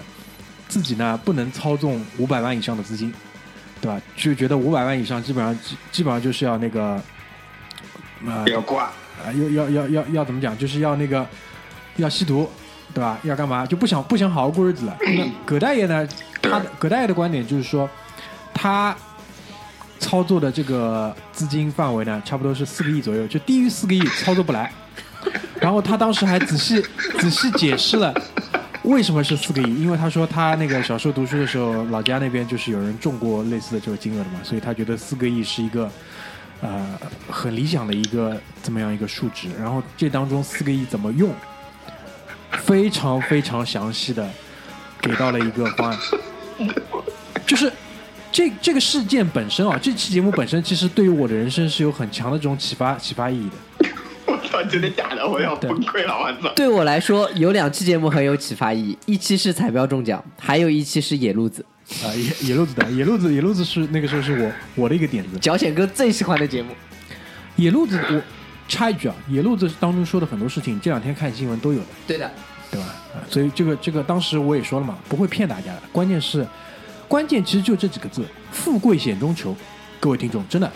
自己呢不能操纵五百万以上的资金，对吧？就觉得五百万以上基本上基基本上就是要那个。呃，要挂，啊，要要要要要怎么讲？就是要那个要吸毒，对吧？要干嘛？就不想不想好好过日子了。那葛大爷呢？他葛大爷的观点就是说，他操作的这个资金范围呢，差不多是四个亿左右，就低于四个亿操作不来。然后他当时还仔细 仔细解释了为什么是四个亿，因为他说他那个小时候读书的时候，老家那边就是有人中过类似的这个金额的嘛，所以他觉得四个亿是一个呃很理想的一个这么样一个数值。然后这当中四个亿怎么用，非常非常详细的给到了一个方案，就是这这个事件本身啊，这期节目本身其实对于我的人生是有很强的这种启发启发意义的。真的假的？我要崩溃了，我操！对我来说有两期节目很有启发意义，一期是彩票中奖，还有一期是野路子，啊，野野路子的野路子，野路子是那个时候是我我的一个点子。脚险哥最喜欢的节目。野路子，我插一句啊，野路子当中说的很多事情，这两天看新闻都有的，对的，对吧？啊，所以这个这个当时我也说了嘛，不会骗大家的。关键是，关键其实就这几个字：富贵险中求。各位听众，真的，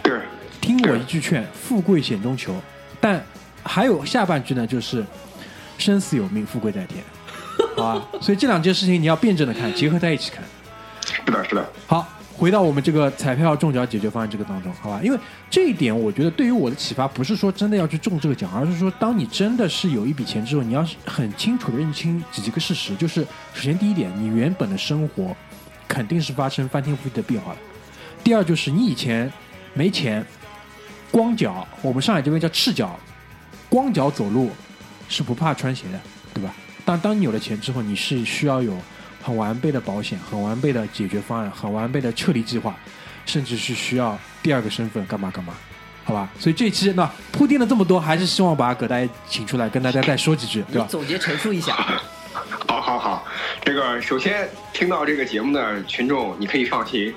听我一句劝，富贵险中求。但还有下半句呢，就是生死有命，富贵在天，好吧？所以这两件事情你要辩证的看，结合在一起看。是的，是的，好，回到我们这个彩票中奖解决方案这个当中，好吧？因为这一点，我觉得对于我的启发，不是说真的要去中这个奖，而是说，当你真的是有一笔钱之后，你要是很清楚的认清几个事实，就是首先第一点，你原本的生活肯定是发生翻天覆地的变化的；第二就是你以前没钱，光脚，我们上海这边叫赤脚，光脚走路是不怕穿鞋的，对吧？但当你有了钱之后，你是需要有很完备的保险、很完备的解决方案、很完备的撤离计划，甚至是需要第二个身份干嘛干嘛，好吧？所以这期那铺垫了这么多，还是希望把葛大爷请出来跟大家再说几句，对吧？总结陈述一下。好好好，这个首先听到这个节目的群众，你可以放心，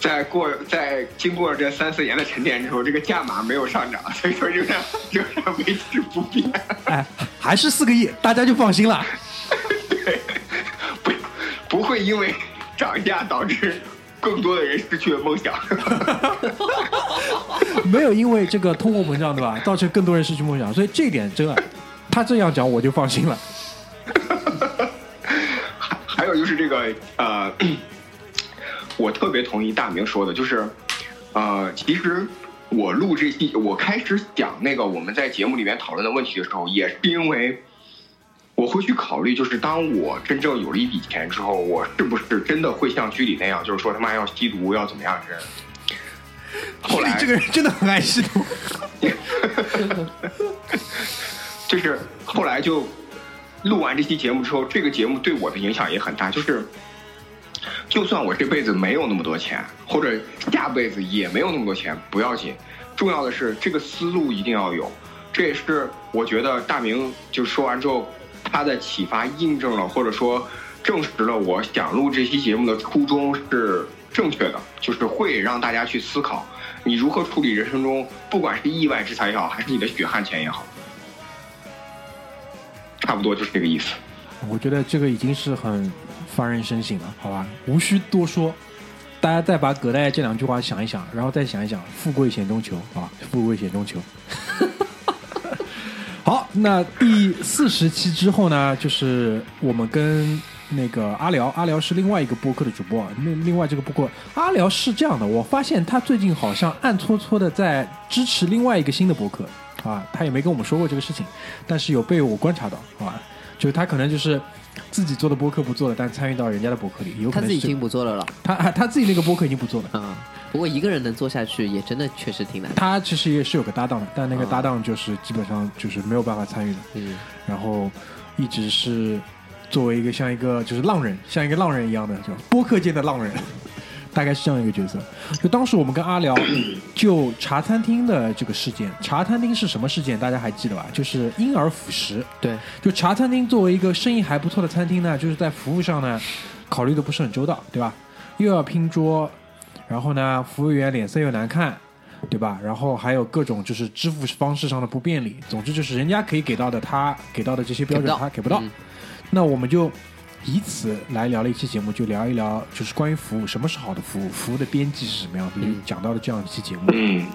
在过在经过这三四年的沉淀之后，这个价码没有上涨，所以说仍然仍然维持不变。哎，还是四个亿，大家就放心了。对，不不会因为涨价导致更多的人失去了梦想。没有因为这个通货膨胀，对吧，造成更多人失去梦想，所以这一点真的，他这样讲我就放心了。还还有就是这个呃，我特别同意大明说的，就是呃，其实我录这期，我开始讲那个我们在节目里面讨论的问题的时候，也是因为我会去考虑，就是当我真正有了一笔钱之后，我是不是真的会像居里那样，就是说他妈要吸毒要怎么样的人？后来这个人真的很爱吸毒。就是后来就录完这期节目之后，这个节目对我的影响也很大。就是，就算我这辈子没有那么多钱，或者下辈子也没有那么多钱，不要紧，重要的是这个思路一定要有。这也是我觉得大明就说完之后，他的启发印证了，或者说证实了我想录这期节目的初衷是正确的，就是会让大家去思考你如何处理人生中，不管是意外之财也好，还是你的血汗钱也好。差不多就是这个意思。我觉得这个已经是很发人深省了，好吧，无需多说。大家再把葛大爷这两句话想一想，然后再想一想“富贵险中求”啊，“富贵险中求”。好，那第四十期之后呢，就是我们跟那个阿辽，阿辽是另外一个播客的主播。另另外这个播客，阿辽是这样的，我发现他最近好像暗搓搓的在支持另外一个新的播客啊，他也没跟我们说过这个事情，但是有被我观察到，好吧，就是他可能就是自己做的播客不做了，但参与到人家的播客里，有可他自己已经不做了了他他自己那个播客已经不做了。啊。不过一个人能做下去，也真的确实挺难。他其实也是有个搭档的，但那个啊搭档就是基本上就是没有办法参与的，嗯，然后一直是作为一个像一个就是浪人，像一个浪人一样的，就播客界的浪人，大概是这样一个角色。就当时我们跟阿辽 就茶餐厅的这个事件，茶餐厅是什么事件？大家还记得吧？就是婴儿辅食。对，就茶餐厅作为一个生意还不错的餐厅呢，就是在服务上呢，考虑的不是很周到，对吧？又要拼桌，然后呢，服务员脸色又难看，对吧？然后还有各种就是支付方式上的不便利，总之就是人家可以给到的，他给到的这些标准他给不到。嗯那我们就以此来聊了一期节目，就聊一聊就是关于服务，什么是好的服务，服务的边际是什么样子，就嗯讲到了这样一期节目。嗯，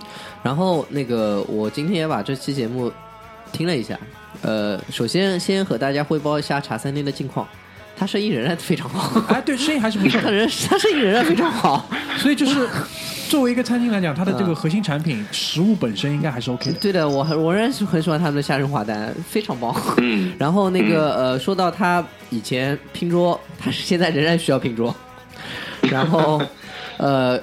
然后那个我今天也把这期节目听了一下，呃，首先先和大家汇报一下茶餐厅的近况，他生意仍然非常好，哎，对，生意还是不错他。人他生意仍然非常好。所以就是 作为一个餐厅来讲，它的这个嗯核心产品食物本身应该还是 OK 的。对的，我很我仍然是很喜欢他们的虾仁滑蛋，非常棒。嗯，然后那个呃，说到他以前拼桌，他是现在仍然需要拼桌。然后呃，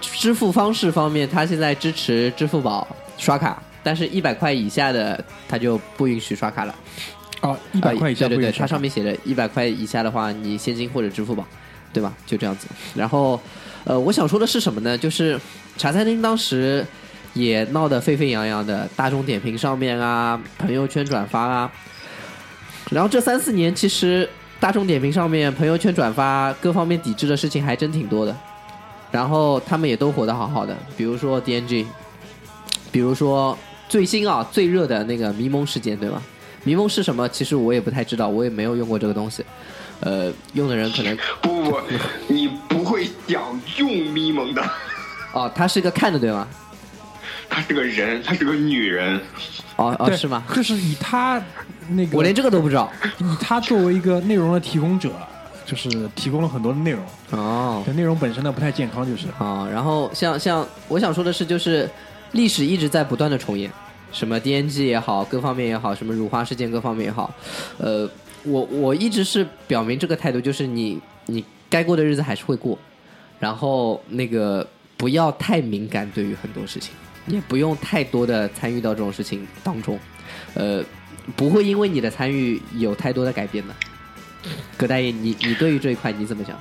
支付方式方面，他现在支持支付宝刷卡，但是一百块以下的他就不允许刷卡了。哦，一百块以下呃对对对，它上面写着一百块以下的话，你现金或者支付宝，对吧？就这样子。然后，呃，我想说的是什么呢？就是茶餐厅当时也闹得沸沸扬扬的，大众点评上面啊，朋友圈转发啊。然后这三四年，其实大众点评上面、朋友圈转发各方面抵制的事情还真挺多的。然后他们也都活得好好的，比如说 DNG，比如说最新啊最热的那个迷蒙事件，对吗？迷蒙是什么？其实我也不太知道，我也没有用过这个东西。呃，用的人可能不不不，你不会想用迷蒙的，哦，他是个看的对吗？她是个人，她是个女人，哦哦，是吗？就是以他那个，我连这个都不知道。以他作为一个内容的提供者，就是提供了很多的内容，哦但内容本身呢不太健康，就是啊，然后像像我想说的是，就是历史一直在不断的重演，什么 DNG 也好，各方面也好，什么辱华事件各方面也好，呃，我我一直是表明这个态度，就是你你该过的日子还是会过，然后那个不要太敏感对于很多事情，也不用太多的参与到这种事情当中，呃，不会因为你的参与有太多的改变的。葛大爷，你你对于这一块你怎么想？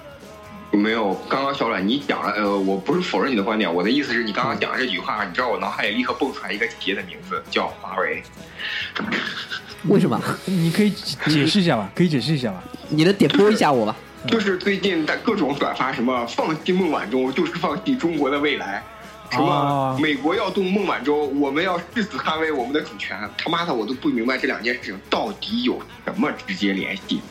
没有，刚刚小阮你讲了，呃，我不是否认你的观点，我的意思是你刚刚讲的这句话，你知道我脑海里立刻蹦出来一个企业的名字，叫华为。为什么？你可以解释一下吧？可以解释一下吧？你的点拨一下我吧？就是最近在各种转发什么放弃孟晚舟就是放弃中国的未来，什哦么美国要动孟晚舟，我们要誓死捍卫我们的主权。他妈的，我都不明白这两件事情到底有什么直接联系。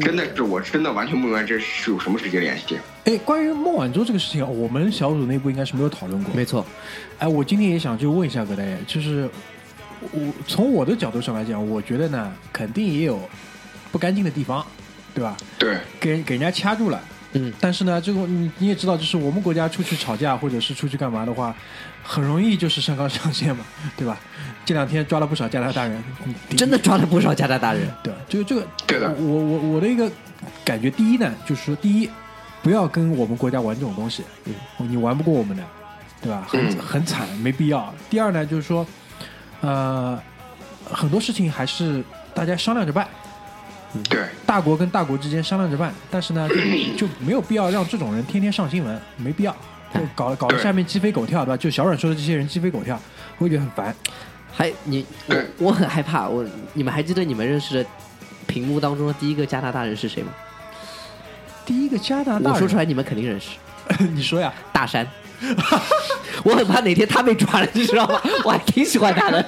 真的是，我真的完全不明白这是有什么直接联系。哎，关于孟晚舟这个事情，我们小组内部应该是没有讨论过。没错，哎，我今天也想就问一下葛大爷，就是我从我的角度上来讲，我觉得呢，肯定也有不干净的地方，对吧？对，给人给人家掐住了。嗯，但是呢，这个你你也知道，就是我们国家出去吵架或者是出去干嘛的话，很容易就是上纲上线嘛，对吧？这两天抓了不少加拿大人，嗯真的抓了不少加拿大人。对，这个这个，对的我我我的一个感觉，第一呢，就是说，第一，不要跟我们国家玩这种东西，嗯，你玩不过我们的，对吧？很、嗯很惨，没必要。第二呢，就是说，呃，很多事情还是大家商量着办，对，大国跟大国之间商量着办，但是呢，就就没有必要让这种人天天上新闻，没必要，就搞搞得下面鸡飞狗跳，对吧？就小阮说的这些人鸡飞狗跳，我会觉得很烦。还你我我很害怕。我你们还记得你们认识的屏幕当中的第一个加拿大人是谁吗？第一个加拿大人，我说出来你们肯定认识，你说呀？大山。我很怕哪天他被抓了，你知道吗？我还挺喜欢他的。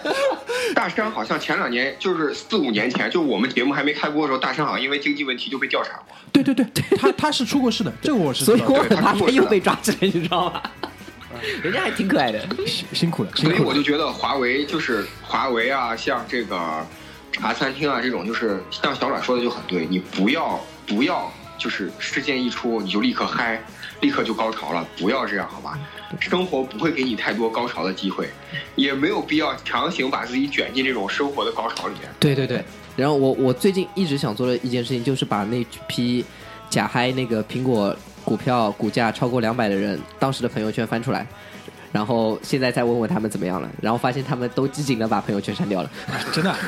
大山好像前两年就是四五年前，就我们节目还没开播的时候，大山好像因为经济问题就被调查过。对对对，他他是出过事的，这个我是所以我很怕他又被抓起来，你知道吗？人家还挺可爱的。辛辛苦了，辛苦了。所以我就觉得华为就是华为啊，像这个茶餐厅啊这种，就是像小阮说的就很对，你不要不要就是事件一出你就立刻嗨，立刻就高潮了，不要这样好吧？生活不会给你太多高潮的机会，也没有必要强行把自己卷进这种生活的高潮里面。对对对，然后我我最近一直想做的一件事情，就是把那批假嗨那个苹果股票股价超过两百的人当时的朋友圈翻出来，然后现在再问问他们怎么样了，然后发现他们都机警的把朋友圈删掉了。真的啊，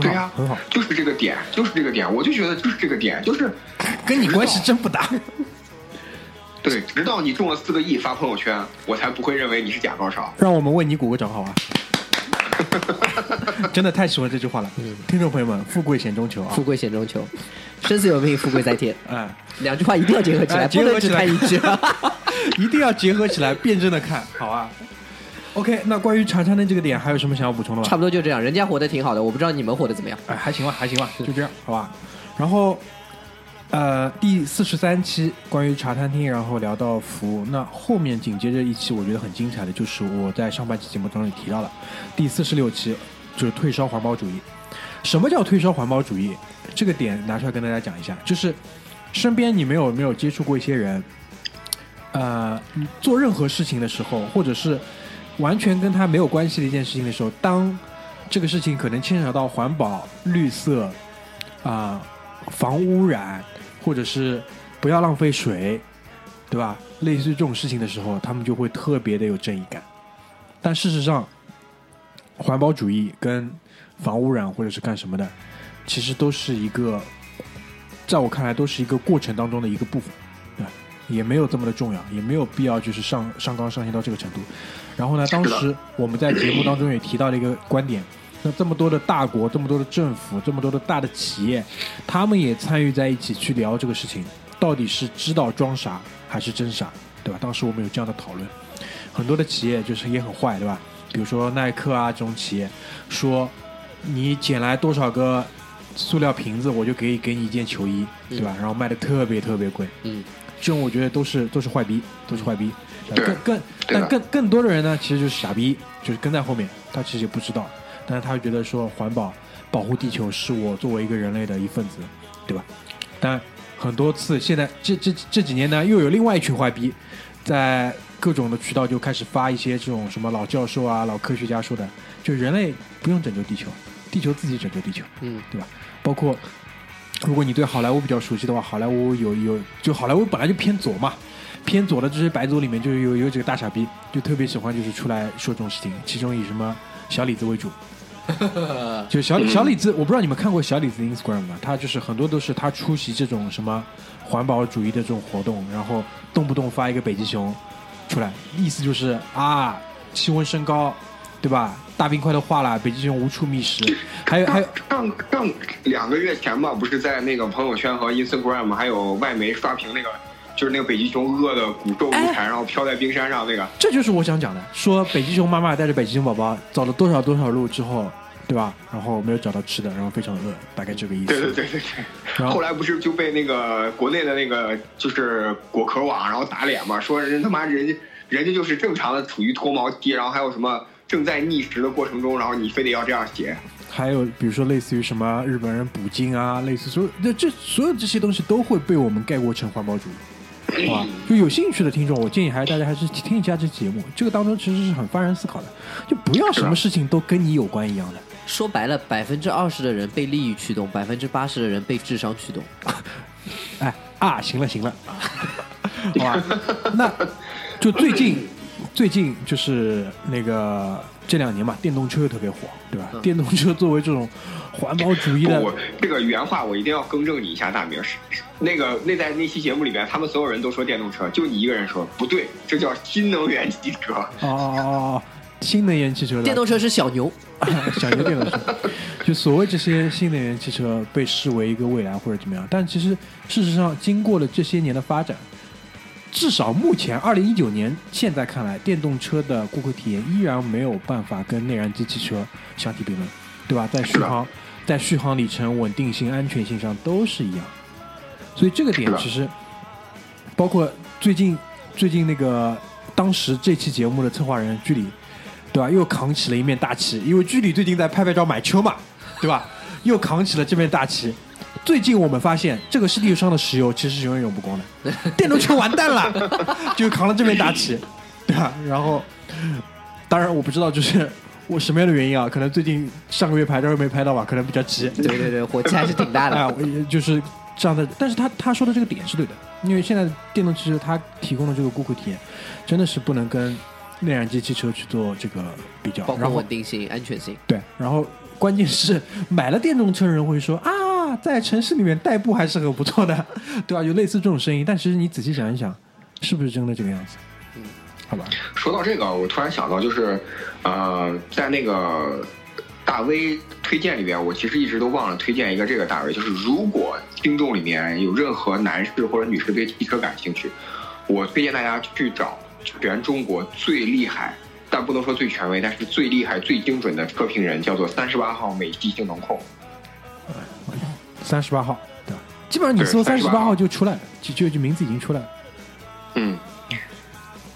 对呀、好，很好，就是这个点，就是这个点，我就觉得就是这个点，就是跟你关系真不大。对，直到你中了四个亿发朋友圈，我才不会认为你是假高潮。让我们为你鼓个掌，好吧？真的太喜欢这句话了，听众朋友们，富贵险中求啊富！贵险中求，生死有命，富贵在天。哎，两句话一定要结合起来，哎不能只结合起来看一句。一定要结合起来，辩证的看，好啊。OK，那关于茶餐厅这个点，还有什么想要补充的吗？差不多就这样，人家活得挺好的，我不知道你们活得怎么样。哎，还行吧，还行吧，就这样，好吧。然后，呃，第四十三期关于茶餐厅，然后聊到服务，那后面紧接着一期我觉得很精彩的，就是我在上半期节目当中提到了，第四十六期就是退烧环保主义。什么叫退烧环保主义？这个点拿出来跟大家讲一下，就是身边你没有没有接触过一些人，呃，做任何事情的时候，或者是完全跟他没有关系的一件事情的时候，当这个事情可能牵扯到环保、绿色啊、防污染，或者是不要浪费水，对吧？类似于这种事情的时候，他们就会特别的有正义感。但事实上，环保主义跟防污染或者是干什么的，其实都是一个，在我看来都是一个过程当中的一个部分，对吧？也没有这么的重要，也没有必要就是上上纲上线到这个程度。然后呢，当时我们在节目当中也提到了一个观点，那这么多的大国，这么多的政府，这么多的大的企业，他们也参与在一起去聊这个事情，到底是知道装傻还是真傻，对吧？当时我们有这样的讨论，很多的企业就是也很坏，对吧？比如说耐克啊这种企业，说你捡来多少个塑料瓶子，我就可以给你一件球衣，对吧？然后卖的特别特别贵，嗯，这种我觉得都是都是坏逼，都是坏逼。对更更但更更多的人呢，其实就是傻逼，就是跟在后面，他其实也不知道，但是他会觉得说环保、保护地球是我作为一个人类的一份子，对吧？但很多次，现在这这这几年呢，又有另外一群坏逼，在各种的渠道就开始发一些这种什么老教授啊、老科学家说的，就人类不用拯救地球，地球自己拯救地球。嗯，对吧？包括如果你对好莱坞比较熟悉的话，好莱坞有有就好莱坞本来就偏左嘛，偏左的这些白左里面就有有几个大傻逼，就特别喜欢就是出来说这种事情，其中以什么小李子为主。就小小李子，我不知道你们看过小李子的 Instagram 吗？他就是很多都是他出席这种什么环保主义的这种活动，然后动不动发一个北极熊出来，意思就是啊，气温升高，对吧？大冰块都化了，北极熊无处觅食。还 有还有，上上两个月前吧，不是在那个朋友圈和 Instagram 还有外媒刷屏那个，就是那个北极熊饿的骨瘦如柴，然后飘在冰山上那个。这就是我想讲的，说北极熊妈妈带着北极熊宝宝走了多少多少路之后，对吧？然后没有找到吃的，然后非常饿，大概这个意思。对对对对对。然后后来不是就被那个国内的那个就是果壳网，然后打脸嘛，说人他妈人家人家就是正常的处于脱毛期，然后还有什么正在觅食的过程中，然后你非得要这样写。还有比如说类似于什么日本人捕鲸啊，类似所有这这所有这些东西都会被我们概括成环保主义，好吧？就有兴趣的听众，我建议还是大家还是听一下这节目，这个当中其实是很发人思考的，就不要什么事情都跟你有关一样的。说白了，百分之二十的人被利益驱动，百分之八十的人被智商驱动。哎啊，行了行了，好吧，那就最近最近就是那个这两年吧，电动车又特别火，对吧？电动车作为这种环保主义的，我这个原话我一定要更正你一下，大明是是那个那在那期节目里边，他们所有人都说电动车，就你一个人说不对，这叫新能源汽车。哦哦哦哦，新能源汽车的。电动车是小牛，小牛电动车，就所谓这些新能源汽车被视为一个未来或者怎么样，但其实事实上经过了这些年的发展，至少目前二零一九年现在看来，电动车的顾客体验依然没有办法跟内燃机汽车 相提并论，对吧？在续航、在续航里程、稳定性、安全性上都是一样，所以这个点其实包括最近最近那个当时这期节目的策划人居里，对吧？又扛起了一面大旗，因为居里最近在拍拍照买车嘛，对吧？又扛起了这面大旗。最近我们发现，这个世界上的石油其实是永远用不光的，电动车完蛋了，就扛了这面大旗，对吧？然后，当然我不知道，就是我什么样的原因啊？可能最近上个月牌照没拍到吧，可能比较急。对对对，火气还是挺大啊，的。我也就是这样的。但是他他说的这个点是对的，因为现在电动汽车它提供的这个顾客体验，真的是不能跟内燃机汽车去做这个比较。包括然后稳定性、安全性。对，然后关键是买了电动车的人会说啊，在城市里面代步还是很不错的，对吧？有类似这种声音，但其实你仔细想一想，是不是真的这个样子？嗯，好吧，说到这个，我突然想到，就是呃，在那个大 V 推荐里边，我其实一直都忘了推荐一个这个大 V，就是如果听众里面有任何男士或者女士对汽车感兴趣，我推荐大家去找全中国最厉害。但不能说最权威，但是最厉害、最精准的车评人叫做三十八号美系性能控。三十八号，对吧？基本上你搜三对38十八号就出来了，就就就名字已经出来了。嗯，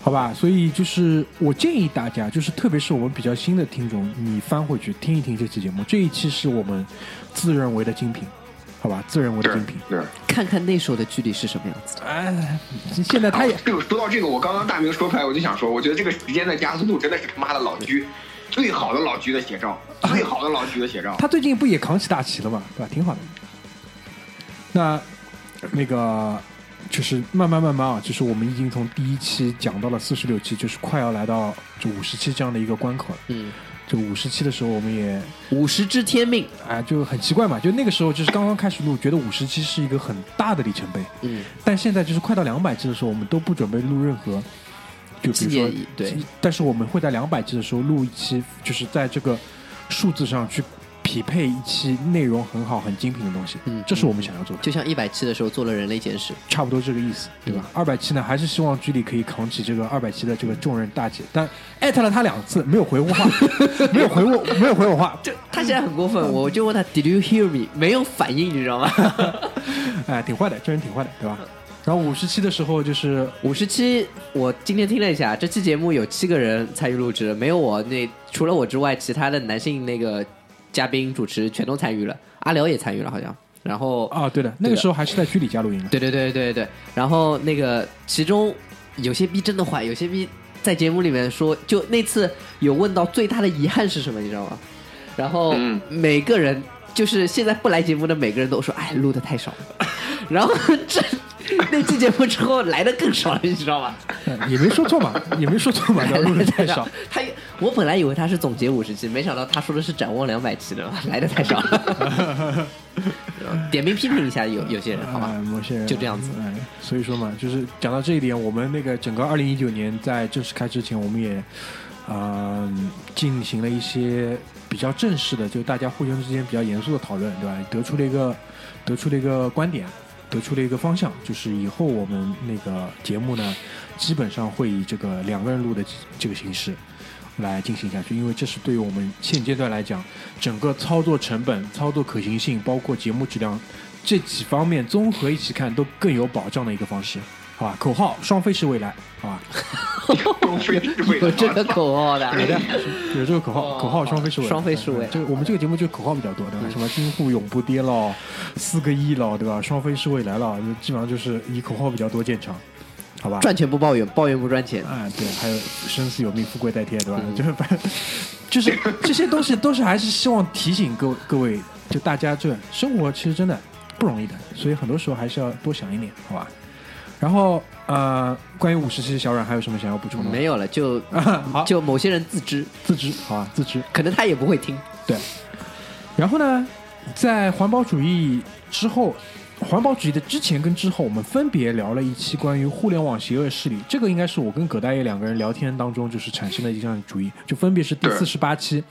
好吧，所以就是我建议大家，就是特别是我们比较新的听众，你翻回去听一听这期节目，这一期是我们自认为的精品，好吧，自认为的精品。对。看看那时候的距离是什么样子的。哎，现在他也这个说到这个，我刚刚大明说出来，我就想说，我觉得这个时间的加速度真的是他妈的老居最好的老居的写照，最好的老居的写照。他最近不也扛起大旗了吗，对吧？挺好的。那那个就是慢慢慢慢啊，就是我们已经从第一期讲到了四十六期，就是快要来到这五十期这样的一个关口了。嗯，就五十期的时候，我们也五十知天命。哎就很奇怪嘛，就那个时候就是刚刚开始录，觉得五十期是一个很大的里程碑。嗯，但现在就是快到两百期的时候，我们都不准备录任何，就比如说，对，但是我们会在两百期的时候录一期，就是在这个数字上去匹配一期内容很好、很精品的东西。嗯这是我们想要做的，就像一百期的时候做了人类简史。差不多这个意思，对嗯吧？二百期呢，还是希望居里可以扛起这个二百期的这个重任大姐，但艾特了他两次，没有回我话，没有回我，没有回我话，就他现在很过分，我就问他 Did you hear me？没有反应，你知道吗？哎，挺坏的，这人挺坏的，对吧？然后五十期的时候就是五十期，我今天听了一下，这期节目有七个人参与录制，没有我那除了我之外，其他的男性那个嘉宾主持全都参与了，阿辽也参与了好像。然后啊，对的，那个时候还是在居里家录音的，对对对对对，然后那个其中有些逼真的坏，有些逼在节目里面说，就那次有问到最大的遗憾是什么，你知道吗？然后嗯每个人就是现在不来节目的每个人都说，哎，录的太少了。然后这 那期节目之后来的更少了，你知道吗？嗯也没说错嘛，也没说错嘛，录的太少。他我本来以为他是总结五十期，没想到他说的是展望两百期的，来的太少了。点名批评一下有有些人，好吧哎？某些人就这样子哎，所以说嘛，就是讲到这一点，我们那个整个二零一九年在正式开之前，我们也啊、呃进行了一些比较正式的，就大家互相之间比较严肃的讨论，对吧？得出了一个得出了一个观点，得出了一个方向，就是以后我们那个节目呢，基本上会以这个两个人录的这个形式。来进行下去，因为这是对于我们现阶段来讲，整个操作成本、操作可行性，包括节目质量这几方面综合一起看，都更有保障的一个方式，好吧？口号：双飞是未来，好吧？有了这个口号的，有的，有这个口号，哦口号双飞是未来，双飞是未来这个我们这个节目就口号比较多，对吧？什么京沪永不跌了，四个亿了，对吧？双飞是未来了，就基本上就是以口号比较多见长，好吧？赚钱不抱怨，抱怨不赚钱。啊，对，还有生死有命，富贵在天，对吧？嗯就是反正就是这些东西都是还是希望提醒各各位，就大家这生活其实真的不容易的，所以很多时候还是要多想一点，好吧？然后呃，关于五十期小软还有什么想要补充的吗？没有了，就 就某些人自知，自知，好吧，自知。可能他也不会听。对，然后呢，在环保主义之后，环保主义的之前跟之后，我们分别聊了一期关于互联网邪恶势力。这个应该是我跟葛大爷两个人聊天当中就是产生的一项主义，就分别是第对四十八期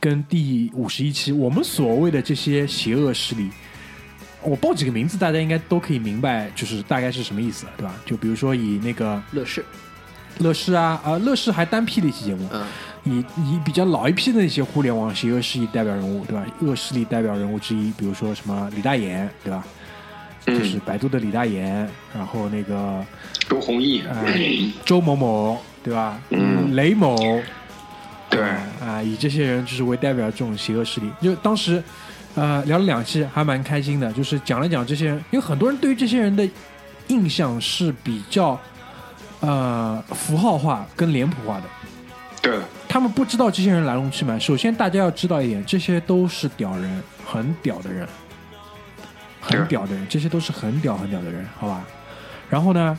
跟第五十一期。我们所谓的这些邪恶势力。我报几个名字，大家应该都可以明白，就是大概是什么意思，对吧？就比如说以那个乐视，乐视啊，啊、乐视还单批了一期节目，嗯，以以比较老一批的那些互联网邪恶势力代表人物，对吧？恶势力代表人物之一，比如说什么李大言，对吧？嗯就是百度的李大言，然后那个周鸿祎，呃周某某，对吧？嗯雷某，对啊、以这些人就是为代表这种邪恶势力。就当时呃聊了两期，还蛮开心的，就是讲了讲这些人，因为很多人对于这些人的印象是比较呃符号化跟脸谱化的。对他们不知道这些人来龙去脉。首先，大家要知道一点，这些都是屌人，很屌的人，很屌的人，这些都是很屌很屌的人，好吧？然后呢，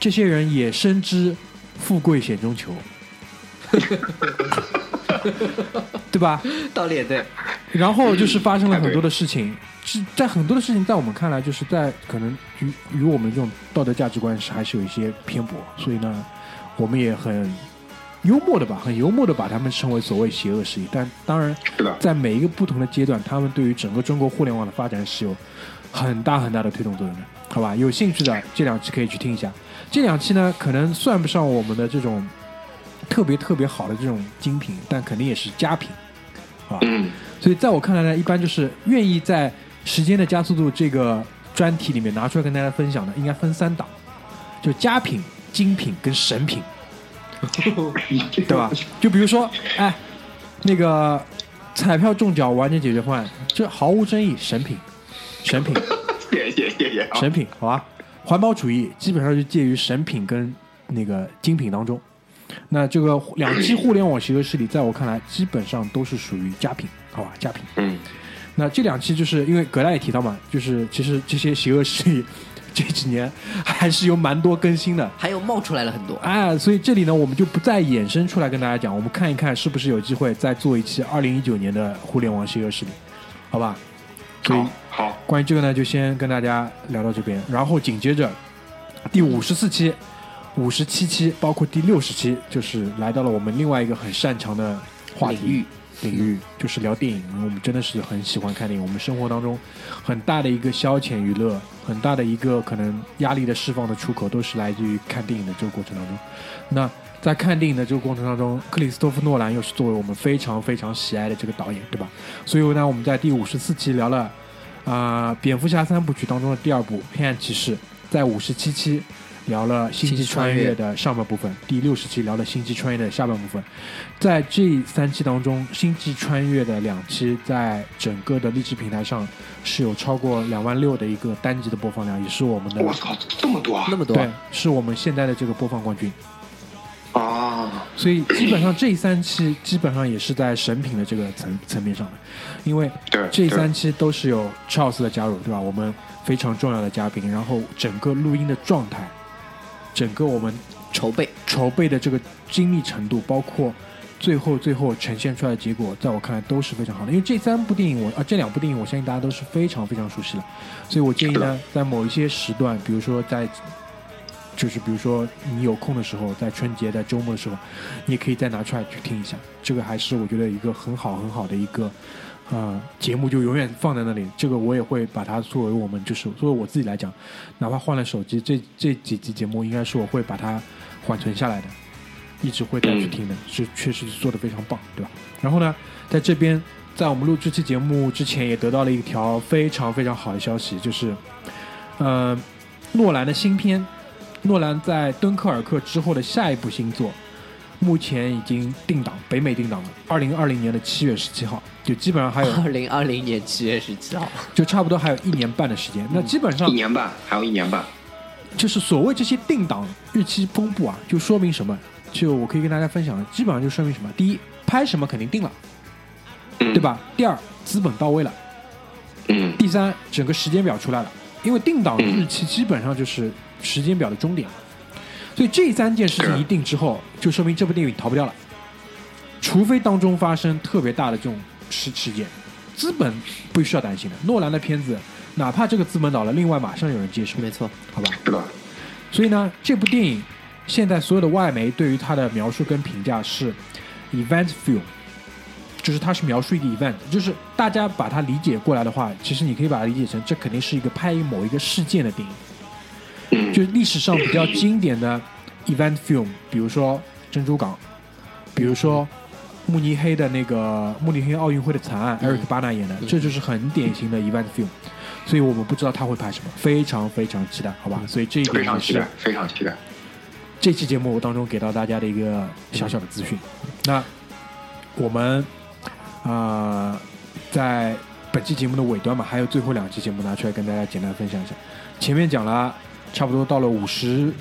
这些人也深知富贵险中求，对吧？道理也对，然后就是发生了很多的事情，是在很多的事情在我们看来，就是在可能与与我们这种道德价值观是还是有一些偏颇，所以呢，我们也很幽默的吧，很幽默的把他们称为所谓邪恶势力。但当然，在每一个不同的阶段，他们对于整个中国互联网的发展是有很大很大的推动作用的，好吧？有兴趣的这两期可以去听一下。这两期呢，可能算不上我们的这种特别特别好的这种精品，但肯定也是佳品，啊。嗯，所以在我看来呢，一般就是愿意在时间的加速度这个专题里面拿出来跟大家分享的，应该分三档，就佳品、精品跟神品，对吧？就比如说，哎，那个彩票中奖完整解决方案，这毫无争议，神品，神品，谢谢谢谢啊，神品，好吧？环保主义基本上就介于神品跟那个精品当中。那这个两期互联网邪恶势力，在我看来，基本上都是属于佳品，好吧？佳品。嗯，那这两期就是因为葛大也提到嘛，就是其实这些邪恶势力这几年还是有蛮多更新的，还有冒出来了很多。哎，所以这里呢，我们就不再衍生出来跟大家讲，我们看一看是不是有机会再做一期二零一九年的互联网邪恶势力，好吧？所以好好，关于这个呢，就先跟大家聊到这边，然后紧接着第五十四期、五十七期，包括第六十期，就是来到了我们另外一个很擅长的话题领域领域，就是聊电影。我们真的是很喜欢看电影，我们生活当中很大的一个消遣娱乐，很大的一个可能压力的释放的出口，都是来自于看电影的这个过程当中。那在看电影的这个过程当中，克里斯托弗·诺兰又是作为我们非常非常喜爱的这个导演，对吧？所以呢，我们在第五十四期聊了啊、蝙蝠侠三部曲当中的第二部《黑暗骑士》，在五十七期聊了《星际穿越》的上半部分，第六十期聊了《星际穿越》的下半部分。在这三期当中，《星际穿越》的两期在整个的励志平台上是有超过两万六的一个单集的播放量，也是我们的我操，这么多啊那么多，对，是我们现在的这个播放冠军。啊！所以基本上这三期基本上也是在神品的这个层层面上的，因为对，这三期都是有 Charles 的加入，对吧？我们非常重要的嘉宾，然后整个录音的状态，整个我们筹备筹备的这个精密程度，包括最后最后呈现出来的结果，在我看来都是非常好的。因为这三部电影我啊这两部电影，我相信大家都是非常非常熟悉的，所以我建议呢，在某一些时段，比如说在。就是比如说你有空的时候，在春节、在周末的时候，你也可以再拿出来去听一下。这个还是我觉得一个很好很好的一个呃节目，就永远放在那里。这个我也会把它作为我们就是作为我自己来讲，哪怕换了手机，这这几集节目应该是我会把它缓存下来的，一直会再去听的，是确实是做的非常棒，对吧？然后呢，在这边，在我们录这期节目之前，也得到了一条非常非常好的消息，就是，呃，诺兰的新片，诺兰在《敦刻尔克》之后的下一部新作，目前已经定档，北美定档了，二零二零年的七月十七号，就基本上还有，二零二零年七月十七号，就差不多还有一年半的时间。那基本上一年半，还有一年半。就是所谓这些定档日期公布啊，就说明什么？就我可以跟大家分享，基本上就说明什么？第一，拍什么肯定定了，嗯，对？吧？第二，资本到位了。嗯，第三，整个时间表出来了，因为定档日期基本上就是时间表的终点了，所以这三件事情一定之后，就说明这部电影逃不掉了，除非当中发生特别大的这种事事件，资本不需要担心的。诺兰的片子，哪怕这个资本倒了，另外马上有人接手，没错，好吧？是的，所以呢，这部电影现在所有的外媒对于它的描述跟评价是 event film，就是它是描述一个 event，就是大家把它理解过来的话，其实你可以把它理解成这肯定是一个拍某一个事件的电影，嗯，就是历史上比较经典的 event film，比如说珍珠港，比如说慕尼黑的那个慕尼黑奥运会的惨案，艾瑞克巴纳演的，这就是很典型的 event film。所以我们不知道他会拍什么，非常非常期待，好吧？所以这一点也是非常期待，非常期待。这期节目当中给到大家的一个小小的资讯。那我们啊、呃在本期节目的尾端嘛，还有最后两期节目拿出来跟大家简单分享一下。前面讲了差不多到了五十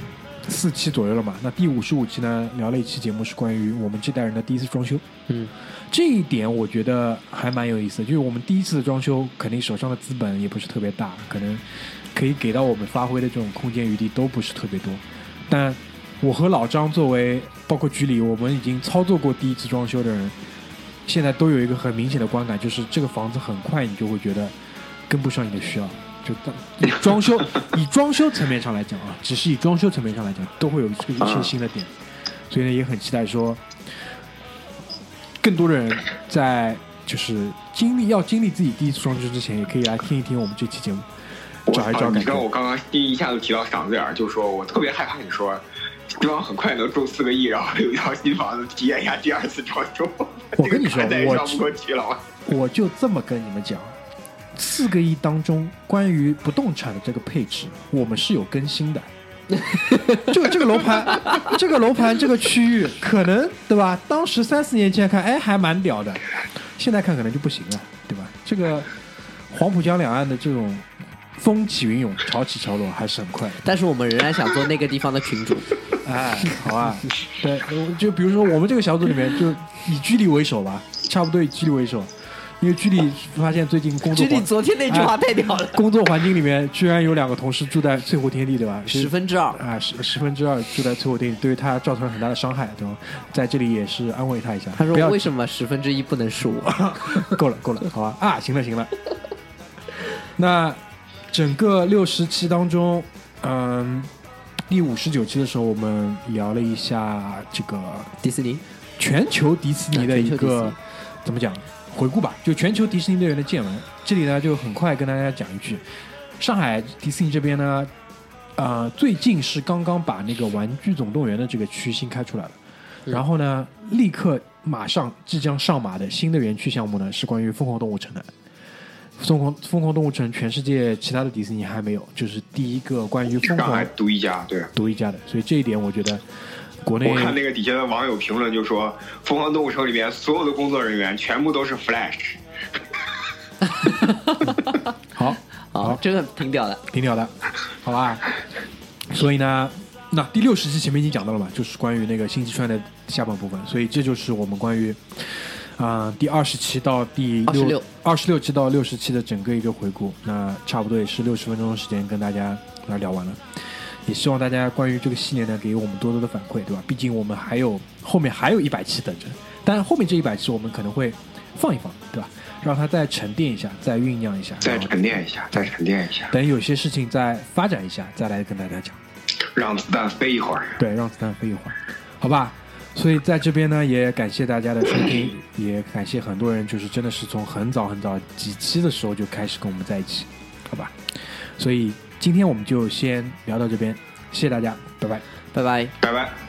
四期左右了嘛。那第五十五期呢，聊了一期节目是关于我们这代人的第一次装修。嗯，这一点我觉得还蛮有意思的，就是我们第一次的装修，肯定手上的资本也不是特别大，可能可以给到我们发挥的这种空间余地都不是特别多。但我和老张作为包括局里，我们已经操作过第一次装修的人，现在都有一个很明显的观感，就是这个房子很快你就会觉得跟不上你的需要。以装修 以装修层面上来讲啊，只是以装修层面上来讲，都会有这个一些新的点，所以呢，也很期待说，更多的人在就是经历要经历自己第一次装修之前，也可以来听一听我们这期节目，找一找你知道我。刚刚心一下子提到嗓子眼儿，就说我特别害怕你说，希望很快能中四个亿，然后有一套新房子，体验一下第二次装修。我跟你说我 我就这么跟你们讲，四个亿当中关于不动产的这个配置，我们是有更新的。这个这个楼盘，这个楼盘这个区域，可能对吧？当时三四年前看，哎，还蛮屌的，现在看可能就不行了，对吧？这个黄浦江两岸的这种风起云涌、潮起潮落，还是很快的。但是我们仍然想做那个地方的群主。哎，好啊，对，就比如说我们这个小组里面，就以居里为首吧，差不多以居里为首，因为居里发现最近工作居里昨天那句话太屌了，工作环境里面，居然有两个同事住在翠湖天地，对吧？十分之二。啊，十十分之二住在翠湖天地，对于他造成了很大的伤害，对吧？在这里也是安慰他一下，他说为什么十分之一不能是我？够了够了，好吧啊，行了行了。那整个六十期当中，嗯，第五十九期的时候，我们聊了一下这个迪士尼全球迪士尼的一个尼怎么讲回顾吧，就全球迪士尼乐园的见闻。这里呢，就很快跟大家讲一句，上海迪士尼这边呢，呃，最近是刚刚把那个《玩具总动员》的这个区新开出来了，嗯然后呢，立刻马上即将上马的新的园区项目呢，是关于疯狂动物城的。疯狂疯狂动物城，全世界其他的迪士尼还没有，就是第一个关于疯狂独一家，对。独一家的，所以这一点我觉得国内我看那个底下的网友评论就说，《疯狂动物城》里面所有的工作人员全部都是 Flash。好好，这个挺屌的。挺屌的，好吧？所以呢，那第六十期前面已经讲到了嘛，就是关于那个新吉川的下半部分，所以这就是我们关于啊、第二十期到第六26二十六期到六十期的整个一个回顾。那差不多也是六十分钟的时间跟大家来聊完了。也希望大家关于这个系列呢，给我们多多的反馈，对吧？毕竟我们还有后面还有一百期等着，当然后面这一百期我们可能会放一放，对吧？让它再沉淀一下，再酝酿一下，再沉淀一下，再沉淀一下，等有些事情再发展一下，再来跟大家讲。让子弹飞一会儿。对，让子弹飞一会儿，好吧？所以在这边呢，也感谢大家的收听，也感谢很多人，就是真的是从很早很早几期的时候就开始跟我们在一起，好吧？所以今天我们就先聊到这边，谢谢大家，拜拜。拜拜。拜拜。